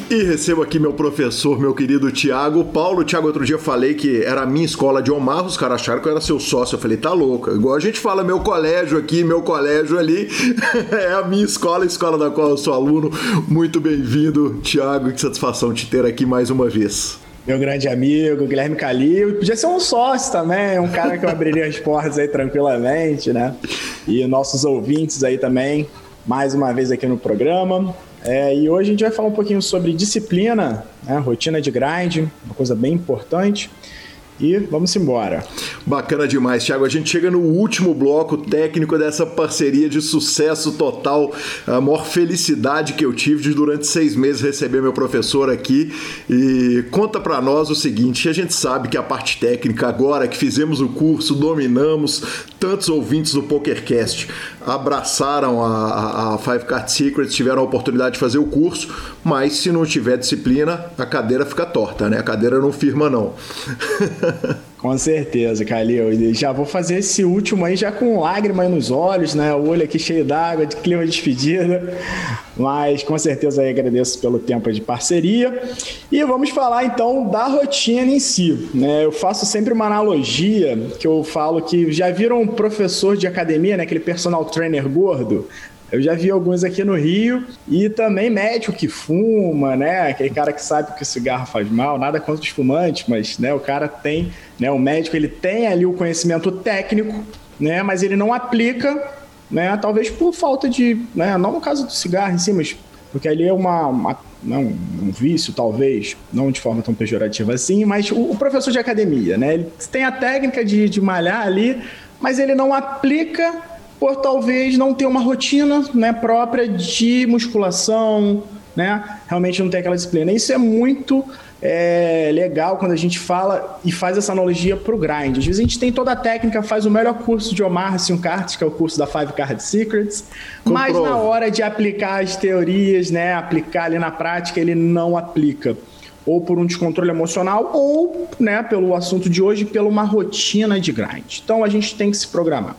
E recebo aqui meu professor, meu querido Tiago. Paulo, Tiago, outro dia falei que era a minha escola de Omar, os caras acharam que eu era seu sócio. Eu falei, tá louco. Igual a gente fala meu colégio aqui, meu colégio ali. é a minha escola, a escola da qual eu sou aluno. Muito bem-vindo, Tiago. Que satisfação te ter aqui mais uma vez meu grande amigo, Guilherme Calil. Podia ser um sócio também, um cara que eu abriria as portas aí tranquilamente, né? E nossos ouvintes aí também, mais uma vez aqui no programa. É, e hoje a gente vai falar um pouquinho sobre disciplina, né? rotina de grind, uma coisa bem importante e vamos embora. Bacana demais, Thiago. A gente chega no último bloco técnico dessa parceria de sucesso total. A maior felicidade que eu tive de durante seis meses receber meu professor aqui. E conta para nós o seguinte: a gente sabe que a parte técnica, agora que fizemos o curso, dominamos, tantos ouvintes do PokerCast abraçaram a, a Five Card Secrets, tiveram a oportunidade de fazer o curso, mas se não tiver disciplina, a cadeira fica torta, né? A cadeira não firma, não. Com certeza, Calil. Já vou fazer esse último aí já com lágrimas nos olhos, né? O olho aqui cheio d'água, de clima de despedida. Mas com certeza aí agradeço pelo tempo de parceria. E vamos falar então da rotina em si. Né? Eu faço sempre uma analogia que eu falo que já viram um professor de academia, né? aquele personal trainer gordo? Eu já vi alguns aqui no Rio e também médico que fuma, né? Aquele cara que sabe que o cigarro faz mal, nada contra os fumantes, mas né, o cara tem, né? O médico ele tem ali o conhecimento técnico, né? Mas ele não aplica, né? Talvez por falta de, né? Não no caso do cigarro em si, mas porque ali é uma, uma não, né, um vício, talvez, não de forma tão pejorativa assim, mas o, o professor de academia, né? Ele tem a técnica de, de malhar ali, mas ele não aplica por talvez não ter uma rotina né, própria de musculação, né? Realmente não tem aquela disciplina. Isso é muito é, legal quando a gente fala e faz essa analogia para o grind. Às vezes a gente tem toda a técnica, faz o melhor curso de Omar Cartes, que é o curso da Five Card Secrets, mas na hora de aplicar as teorias, né, aplicar ali na prática, ele não aplica ou por um descontrole emocional, ou, né, pelo assunto de hoje, pela uma rotina de grind. Então a gente tem que se programar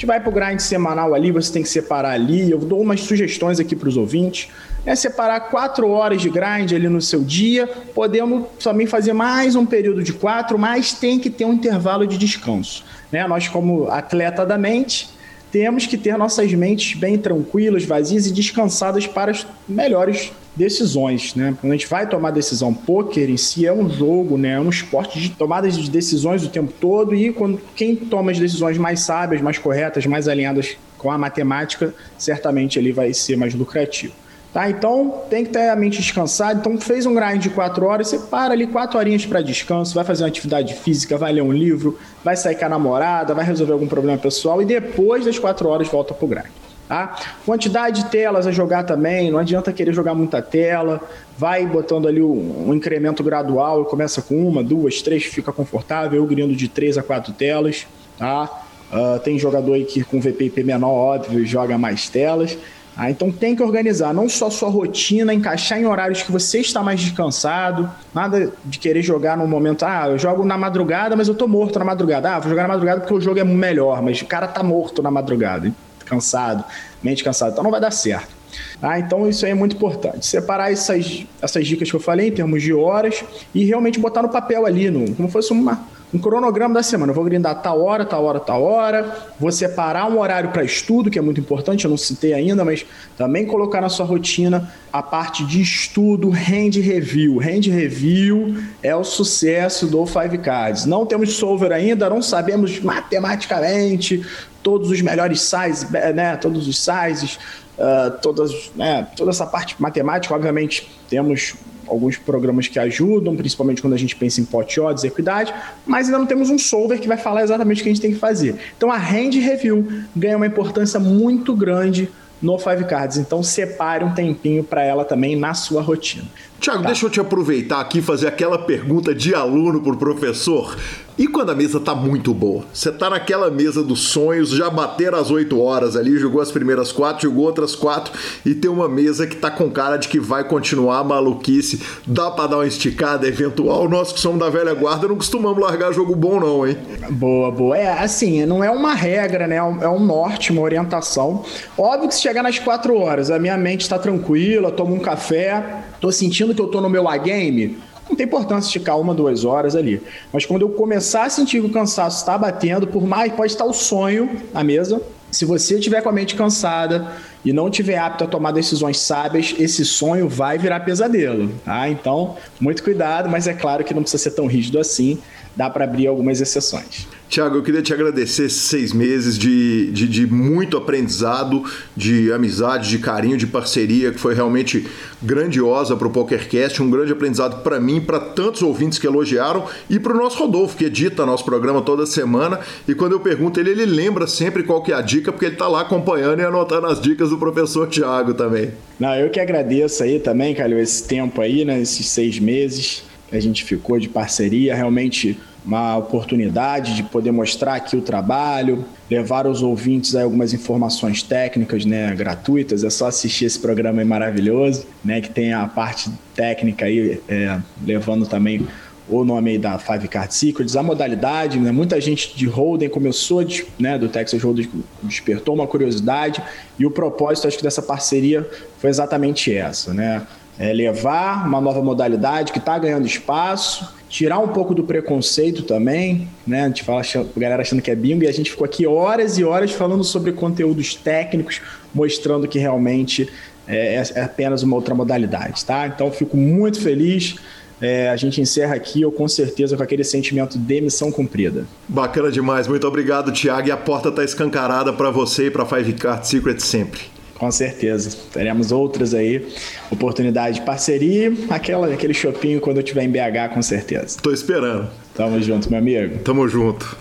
gente vai para o grind semanal ali, você tem que separar ali. Eu dou umas sugestões aqui para os ouvintes. É separar quatro horas de grind ali no seu dia. Podemos também fazer mais um período de quatro, mas tem que ter um intervalo de descanso. Né? Nós, como atleta da mente, temos que ter nossas mentes bem tranquilas, vazias e descansadas para as melhores decisões, né? Quando a gente vai tomar decisão, poker em si é um jogo, né? É um esporte de tomadas de decisões o tempo todo e quando quem toma as decisões mais sábias, mais corretas, mais alinhadas com a matemática, certamente ele vai ser mais lucrativo. Tá? Então tem que ter a mente descansada. Então fez um grind de quatro horas, você para ali quatro horinhas para descanso, vai fazer uma atividade física, vai ler um livro, vai sair com a namorada, vai resolver algum problema pessoal e depois das quatro horas volta pro grind. Tá? Quantidade de telas a jogar também, não adianta querer jogar muita tela, vai botando ali um, um incremento gradual, começa com uma, duas, três, fica confortável, eu grindo de três a quatro telas, tá? Uh, tem jogador aí que com VPP menor, óbvio, joga mais telas. Ah, então tem que organizar não só sua rotina, encaixar em horários que você está mais descansado, nada de querer jogar no momento, ah, eu jogo na madrugada, mas eu tô morto na madrugada. Ah, vou jogar na madrugada porque o jogo é melhor, mas o cara tá morto na madrugada cansado, mente cansada, então não vai dar certo. Ah, então isso aí é muito importante. Separar essas, essas dicas que eu falei em termos de horas e realmente botar no papel ali, no, como fosse uma, um cronograma da semana. Eu vou grindar tal hora, tal hora, tal hora. Vou separar um horário para estudo, que é muito importante, eu não citei ainda, mas também colocar na sua rotina a parte de estudo, hand review. Hand review é o sucesso do Five Cards. Não temos solver ainda, não sabemos matematicamente todos os melhores sizes, né, todos os sizes, uh, todas, né, toda essa parte matemática, obviamente temos alguns programas que ajudam, principalmente quando a gente pensa em pot odds, equidade, mas ainda não temos um solver que vai falar exatamente o que a gente tem que fazer. Então a hand review ganha uma importância muito grande no Five Cards. Então separe um tempinho para ela também na sua rotina. Tiago, tá. deixa eu te aproveitar aqui e fazer aquela pergunta de aluno para o professor. E quando a mesa tá muito boa? Você tá naquela mesa dos sonhos, já bateram as 8 horas ali, jogou as primeiras quatro, jogou outras quatro e tem uma mesa que tá com cara de que vai continuar maluquice. Dá pra dar uma esticada eventual? Nós que somos da velha guarda não costumamos largar jogo bom, não, hein? Boa, boa. É assim, não é uma regra, né? É um norte, uma orientação. Óbvio que se chegar nas 4 horas, a minha mente tá tranquila, tomo um café, tô sentindo que eu tô no meu A-game não tem importância esticar uma, duas horas ali. Mas quando eu começar a sentir que o cansaço está batendo, por mais pode estar o sonho na mesa. Se você estiver com a mente cansada e não estiver apto a tomar decisões sábias, esse sonho vai virar pesadelo, tá? Então, muito cuidado, mas é claro que não precisa ser tão rígido assim, dá para abrir algumas exceções. Tiago, eu queria te agradecer esses seis meses de, de, de, muito aprendizado, de amizade, de carinho, de parceria, que foi realmente grandiosa para o PokerCast, um grande aprendizado para mim, para tantos ouvintes que elogiaram e para o nosso Rodolfo, que edita nosso programa toda semana. E quando eu pergunto ele, ele lembra sempre qual que é a dica, porque ele está lá acompanhando e anotando as dicas do professor Tiago também. Não, eu que agradeço aí também, Calil, esse tempo aí, né, esses seis meses que a gente ficou de parceria, realmente uma oportunidade de poder mostrar aqui o trabalho, levar aos ouvintes algumas informações técnicas, né, gratuitas. É só assistir esse programa maravilhoso, né, que tem a parte técnica aí, é, levando também o nome aí da Five Card Secrets, a modalidade, né? Muita gente de Holden começou, de, né, do Texas Hold'em despertou uma curiosidade e o propósito, acho que dessa parceria foi exatamente essa, né? É levar uma nova modalidade que está ganhando espaço, tirar um pouco do preconceito também, né? A gente fala, a galera achando que é bingo, e a gente ficou aqui horas e horas falando sobre conteúdos técnicos, mostrando que realmente é, é, é apenas uma outra modalidade, tá? Então, fico muito feliz. É, a gente encerra aqui, eu com certeza, com aquele sentimento de missão cumprida. Bacana demais, muito obrigado, Thiago. E a porta está escancarada para você e para Five Card Secret sempre. Com certeza. Teremos outras aí, oportunidade de parceria, aquela, aquele shopping quando eu estiver em BH, com certeza. Tô esperando. Tamo junto, meu amigo. Tamo junto.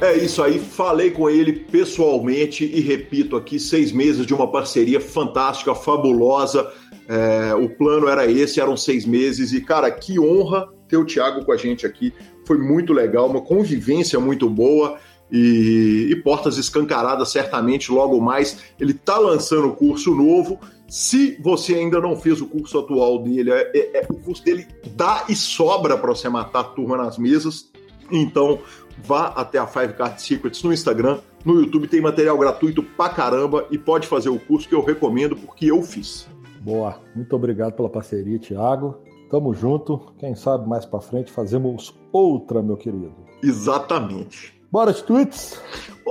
É isso aí, falei com ele pessoalmente e repito aqui, seis meses de uma parceria fantástica, fabulosa. É, o plano era esse, eram seis meses, e cara, que honra ter o Thiago com a gente aqui foi muito legal, uma convivência muito boa. E, e, portas escancaradas, certamente, logo mais. Ele está lançando o curso novo. Se você ainda não fez o curso atual dele, é, é, é o curso dele dá e sobra para você matar a turma nas mesas. Então, vá até a Five Card Secrets no Instagram, no YouTube, tem material gratuito pra caramba e pode fazer o curso que eu recomendo porque eu fiz. Boa, muito obrigado pela parceria, Thiago. Tamo junto. Quem sabe mais para frente fazemos outra, meu querido. Exatamente. Bora de tweets?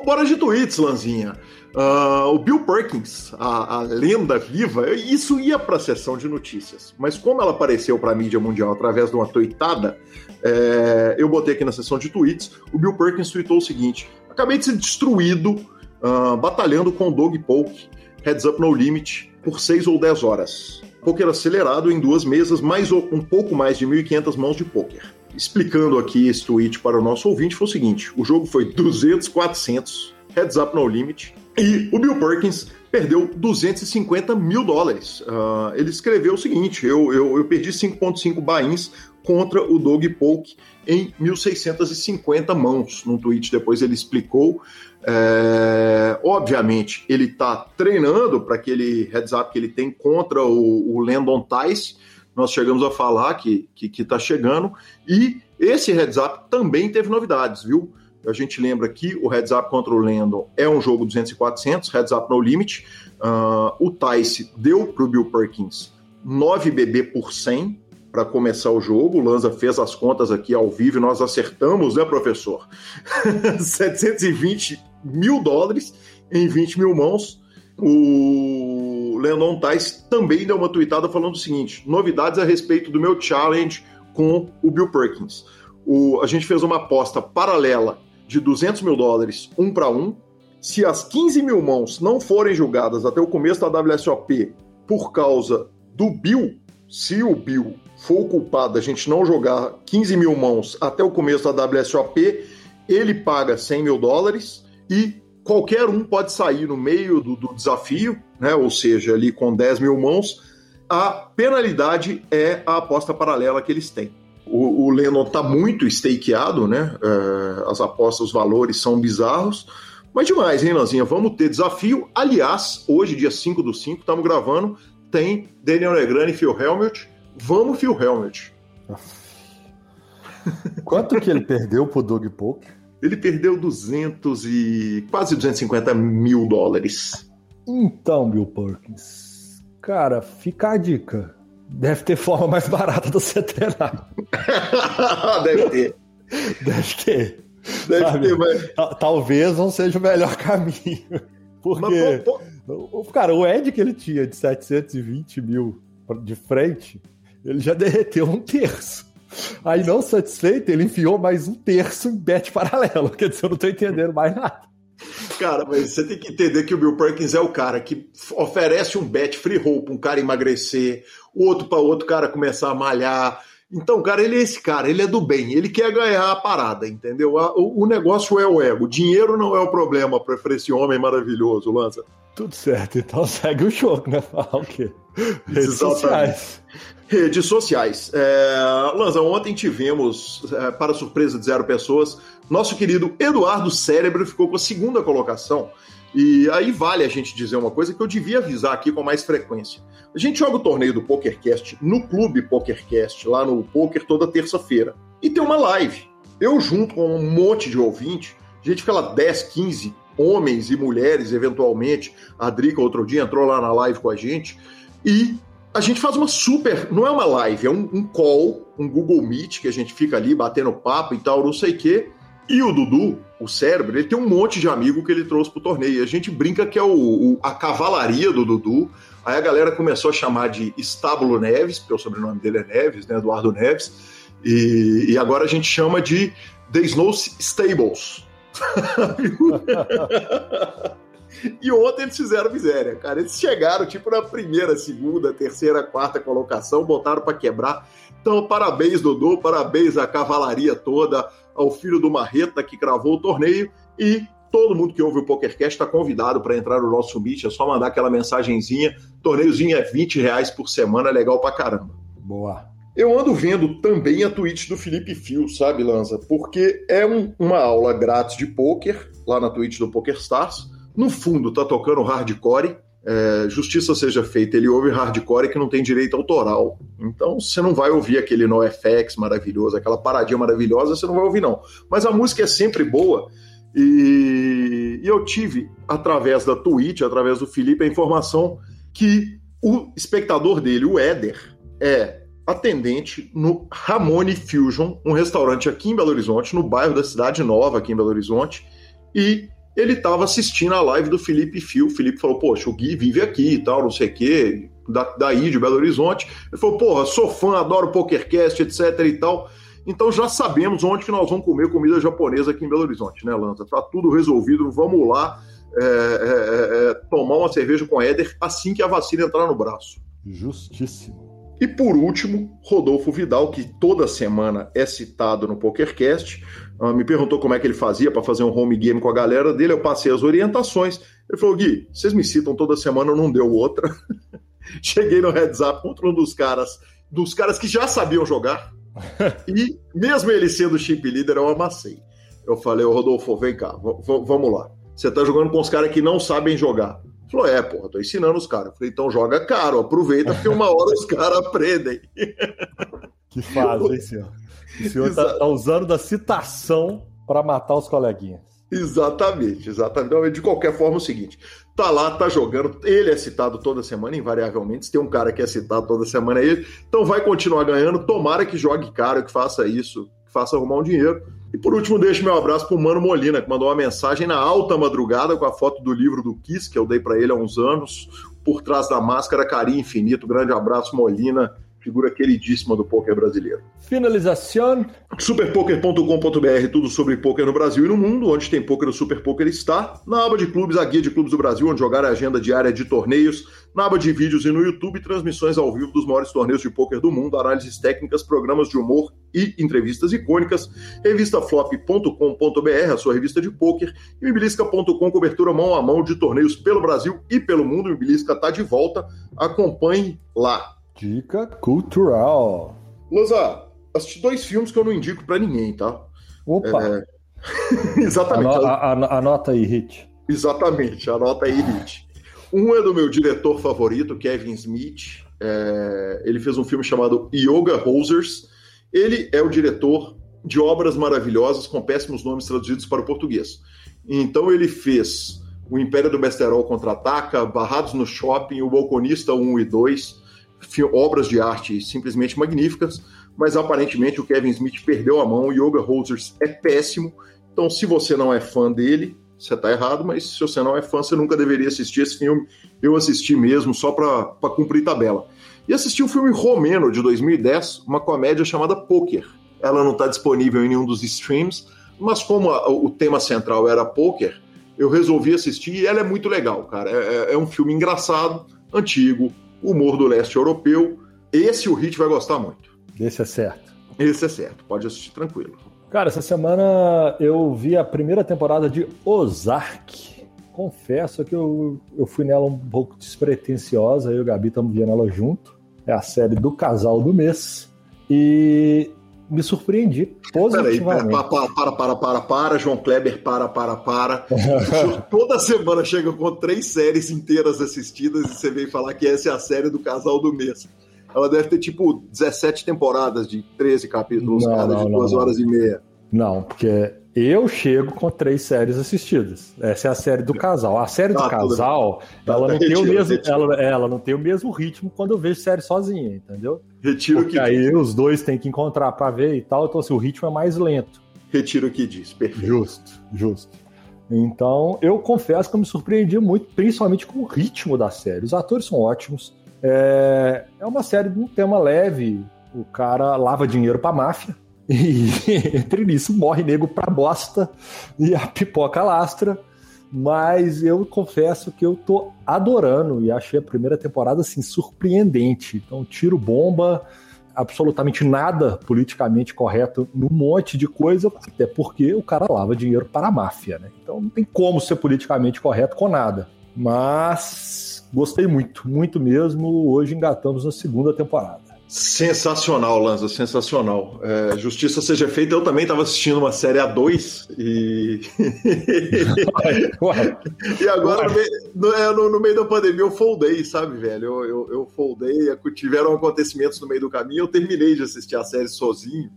Bora de tweets, Lanzinha. Uh, o Bill Perkins, a, a, lenda viva, isso ia para a sessão de notícias, mas como ela apareceu para a mídia mundial através de uma tweetada, é, eu botei aqui na sessão de tweets. O Bill Perkins tweetou o seguinte: Acabei de ser destruído uh, batalhando com o Doug Polk, Heads Up No Limit, por 6 ou 10 horas poker acelerado em duas mesas, mais um pouco mais de 1.500 mãos de poker. Explicando aqui esse tweet para o nosso ouvinte, foi o seguinte: o jogo foi 200, 400, heads up no limit, e o Bill Perkins perdeu 250 mil dólares. Uh, ele escreveu o seguinte: eu, eu, eu perdi 5,5 bains contra o Doug Polk em 1.650 mãos. Num tweet depois ele explicou é, obviamente, ele está treinando para aquele heads up que ele tem contra o, o Landon Tice. Nós chegamos a falar que está que, que tá chegando. E esse heads up também teve novidades, viu? A gente lembra que o heads up contra o Landon é um jogo 200 e 400, heads up no limit. Uh, o Tice deu para o Bill Perkins 9 BB por 100, para começar o jogo. O Lanza fez as contas aqui ao vivo e nós acertamos, né, professor? 720 mil dólares em 20 mil mãos. O Leonon Tais também deu uma tweetada falando o seguinte: novidades a respeito do meu challenge com o Bill Perkins. O, a gente fez uma aposta paralela de 200 mil dólares, um para um. Se as 15 mil mãos não forem julgadas até o começo da WSOP por causa do Bill, se o Bill for o culpado da gente não jogar 15 mil mãos até o começo da WSOP, ele paga 100 mil dólares e qualquer um pode sair no meio do, do desafio, né? ou seja, ali com 10 mil mãos, a penalidade é a aposta paralela que eles têm. O, o Lennon está muito stakeado, né? É, as apostas, os valores são bizarros. Mas demais, hein, Lanzinha? Vamos ter desafio. Aliás, hoje, dia 5 do 5, estamos gravando, tem Daniel Negrani e Phil Helmut. Vamos, Phil Helmut. Quanto que ele perdeu pro Doug Polk? Ele perdeu 200 e quase 250 mil dólares. Então, Bill Perkins, cara, fica a dica. Deve ter forma mais barata do você treinar. Deve ter. Deve ter. Deve sabe? ter, mas... Talvez não seja o melhor caminho. Porque, mas, pô, pô... cara, o Ed que ele tinha de 720 mil de frente, ele já derreteu um terço. Aí, não satisfeito, ele enfiou mais um terço em bet paralelo. Quer dizer, eu não tô entendendo mais nada. Cara, mas você tem que entender que o Bill Perkins é o cara que oferece um bet free roll para um cara emagrecer, outro para outro cara começar a malhar. Então, cara, ele é esse cara, ele é do bem, ele quer ganhar a parada, entendeu? O, o negócio é o ego, o dinheiro não é o problema para esse homem maravilhoso, Lança. Tudo certo, então segue o jogo, né? Falar o quê? Redes sociais. Redes sociais. É, Lanza, ontem tivemos, é, para surpresa de zero pessoas, nosso querido Eduardo Cérebro ficou com a segunda colocação. E aí vale a gente dizer uma coisa que eu devia avisar aqui com mais frequência. A gente joga o torneio do PokerCast no Clube PokerCast, lá no Poker, toda terça-feira. E tem uma live. Eu, junto com um monte de ouvinte, a gente fica lá 10, 15 homens e mulheres, eventualmente. A Drica, outro dia, entrou lá na live com a gente. E a gente faz uma super. Não é uma live, é um, um, call, um Google Meet, que a gente fica ali batendo papo e tal, não sei o quê. E o Dudu, o cérebro, ele tem um monte de amigo que ele trouxe pro torneio. A gente brinca que é o, o, a cavalaria do Dudu. Aí a galera começou a chamar de Estábulo Neves, porque o sobrenome dele é Neves, né? Eduardo Neves. E, e agora a gente chama de The Snow Stables. E ontem eles fizeram miséria, cara. Eles chegaram, tipo, na primeira, segunda, terceira, quarta colocação, botaram para quebrar. Então, parabéns, Dodô, parabéns à cavalaria toda, ao filho do Marreta que cravou o torneio e todo mundo que ouve o PokerCast está convidado para entrar no nosso Meet, é só mandar aquela mensagenzinha. Torneiozinho é 20 reais por semana, é legal pra caramba. Boa. Eu ando vendo também a Twitch do Felipe Fio, sabe, Lanza? Porque é um, uma aula grátis de poker lá na Twitch do PokerStars. No fundo, tá tocando hardcore. É, justiça seja feita, ele ouve hardcore que não tem direito autoral. Então você não vai ouvir aquele NoFX maravilhoso, aquela paradinha maravilhosa, você não vai ouvir, não. Mas a música é sempre boa. E, e eu tive, através da Twitch, através do Felipe, a informação que o espectador dele, o Éder, é atendente no Ramone Fusion, um restaurante aqui em Belo Horizonte, no bairro da Cidade Nova, aqui em Belo Horizonte, e ele estava assistindo a live do Felipe Fio. O Felipe falou, poxa, o Gui vive aqui e tal, não sei o quê, da, daí de Belo Horizonte. Ele falou, porra, sou fã, adoro PokerCast, etc e tal. Então já sabemos onde que nós vamos comer comida japonesa aqui em Belo Horizonte, né, Lanza? Tá tudo resolvido, vamos lá é, é, é, tomar uma cerveja com Éder assim que a vacina entrar no braço. Justíssimo. E por último, Rodolfo Vidal, que toda semana é citado no PokerCast, me perguntou como é que ele fazia para fazer um home game com a galera dele. Eu passei as orientações. Ele falou: Gui, vocês me citam toda semana, não deu outra. Cheguei no heads up contra um dos caras, dos caras que já sabiam jogar. e mesmo ele sendo chip leader, eu amassei. Eu falei, Rodolfo, vem cá, vamos lá. Você tá jogando com os caras que não sabem jogar. Falou, é, porra, tô ensinando os caras. Falei, então joga caro, aproveita, porque uma hora os caras aprendem. Que fase, hein, senhor? O senhor tá, tá usando da citação para matar os coleguinhas. Exatamente, exatamente. Então, de qualquer forma, é o seguinte: tá lá, tá jogando, ele é citado toda semana, invariavelmente. Se tem um cara que é citado toda semana, é ele. Então vai continuar ganhando. Tomara que jogue caro, que faça isso, que faça arrumar um dinheiro. E por último, deixo meu abraço para o Mano Molina, que mandou uma mensagem na alta madrugada com a foto do livro do Kiss, que eu dei para ele há uns anos, por trás da máscara, carinho infinito. Grande abraço, Molina figura queridíssima do poker brasileiro. Finalização. Superpoker.com.br, tudo sobre poker no Brasil e no mundo. Onde tem poker, o Super Poker está. Na aba de clubes, a guia de clubes do Brasil, onde jogar a agenda diária de torneios. Na aba de vídeos e no YouTube, transmissões ao vivo dos maiores torneios de poker do mundo, análises técnicas, programas de humor e entrevistas icônicas. Revistaflop.com.br, a sua revista de poker. E Mibilisca.com, cobertura mão a mão de torneios pelo Brasil e pelo mundo. Mibilisca está de volta. Acompanhe lá. Dica cultural. Lanza, assisti dois filmes que eu não indico para ninguém, tá? Opa! É... Exatamente. Ano, an, anota aí, Hit. Exatamente, anota aí, Hit. Um é do meu diretor favorito, Kevin Smith. É... Ele fez um filme chamado Yoga Hosers. Ele é o diretor de obras maravilhosas com péssimos nomes traduzidos para o português. Então ele fez O Império do Besterol Contra-Ataca, Barrados no Shopping, O Balconista 1 e 2, obras de arte simplesmente magníficas, mas aparentemente o Kevin Smith perdeu a mão, o Yoga Hosers é péssimo, então se você não é fã dele, você está errado, mas se você não é fã, você nunca deveria assistir esse filme. Eu assisti mesmo só para cumprir tabela. E assisti um filme romeno de 2010, uma comédia chamada Poker. Ela não está disponível em nenhum dos streams, mas como a, o tema central era poker, eu resolvi assistir e ela é muito legal, cara. É, é, é um filme engraçado, antigo, humor do leste europeu. Esse o Hit vai gostar muito. Esse é certo. Esse é certo, pode assistir tranquilo. Cara, essa semana eu vi a primeira temporada de Ozark. Confesso que eu, eu fui nela um pouco despretensiosa, eu e o Gabi estamos vendo ela junto. É a série do casal do mês. E me surpreendi positivamente. Peraí, para, para, para, para, para, João Kleber, para, para, para. Toda semana chega com três séries inteiras assistidas e você vem falar que essa é a série do casal do mês. Ela deve ter tipo 17 temporadas de 13 capítulos, não, cada não, de duas não, horas e meia. Não, porque eu chego com três séries assistidas. Essa é a série do casal. A série do ah, casal, ela não tem o mesmo, ela, ela, não tem o mesmo ritmo quando eu vejo série sozinha, entendeu? Retiro Porque que aí diz. os dois têm que encontrar para ver e tal, então assim, o ritmo é mais lento. Retiro o que diz, perfeito. Justo, justo. Então, eu confesso que eu me surpreendi muito, principalmente com o ritmo da série. Os atores são ótimos. É, é uma série de um tema leve. O cara lava dinheiro pra máfia. E entre isso morre nego pra bosta e a pipoca lastra. Mas eu confesso que eu tô adorando e achei a primeira temporada assim surpreendente. Então, tiro bomba, absolutamente nada politicamente correto num monte de coisa, até porque o cara lava dinheiro para a máfia, né? Então não tem como ser politicamente correto com nada. Mas gostei muito, muito mesmo. Hoje engatamos na segunda temporada. Sensacional, Lanza, sensacional. É, justiça seja feita, eu também estava assistindo uma série A2 e. e agora, no meio, é, no, no, meio da pandemia, eu foldei, sabe, velho? Eu, eu, eu foldei, tiveram acontecimentos no meio do caminho, eu terminei de assistir a série sozinho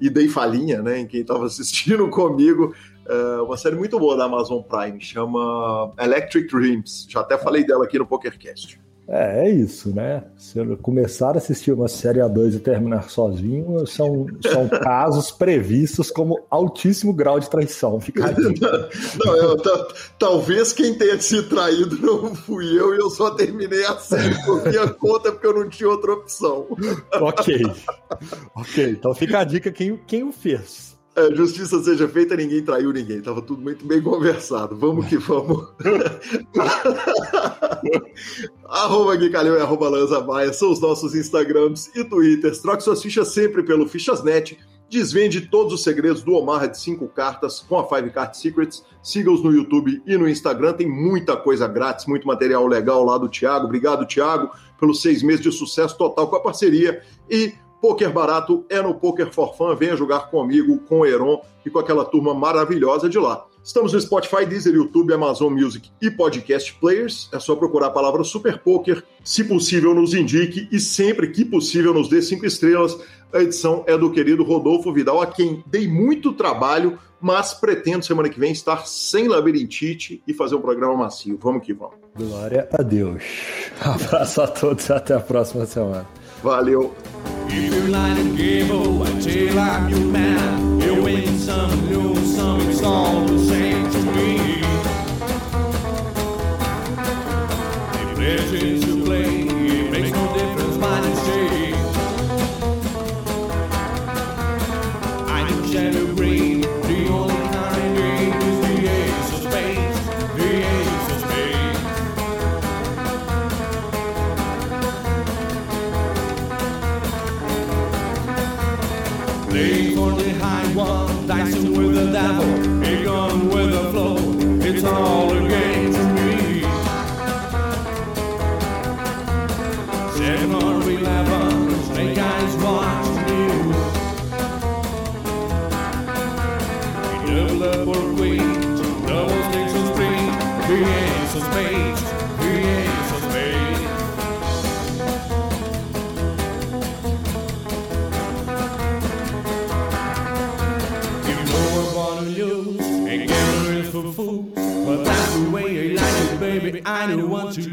e dei falinha, né, em quem estava assistindo comigo. É uma série muito boa da Amazon Prime, chama Electric Dreams. Já até falei dela aqui no PokerCast. É, é isso, né? Se eu começar a assistir uma série A2 e terminar sozinho, são, são casos previstos como altíssimo grau de traição. Fica não, eu, talvez quem tenha sido traído não fui eu e eu só terminei a série por minha conta porque eu não tinha outra opção. ok. Ok, então fica a dica quem, quem o fez. É, justiça seja feita, ninguém traiu ninguém. Tava tudo muito bem conversado. Vamos que vamos. arroba Gui Calhão e arroba Lanza Maia são os nossos Instagrams e Twitters. Troque suas fichas sempre pelo Fichasnet. Desvende todos os segredos do Omar de 5 cartas com a Five Card Secrets. Siga-os no YouTube e no Instagram. Tem muita coisa grátis, muito material legal lá do Thiago. Obrigado, Thiago, pelos seis meses de sucesso total com a parceria. E Poker barato é no Poker for Fun. Venha jogar comigo, com o Heron e com aquela turma maravilhosa de lá. Estamos no Spotify, Deezer, YouTube, Amazon Music e Podcast Players. É só procurar a palavra Super Poker. Se possível, nos indique e sempre que possível nos dê cinco estrelas. A edição é do querido Rodolfo Vidal, a quem dei muito trabalho, mas pretendo semana que vem estar sem labirintite e fazer um programa macio. Vamos que vamos. Glória a Deus. Abraço a todos e até a próxima semana. Valeu. If you're lying game, oh, I tell I'm your man. You win some, lose some, it's all the same I don't want to.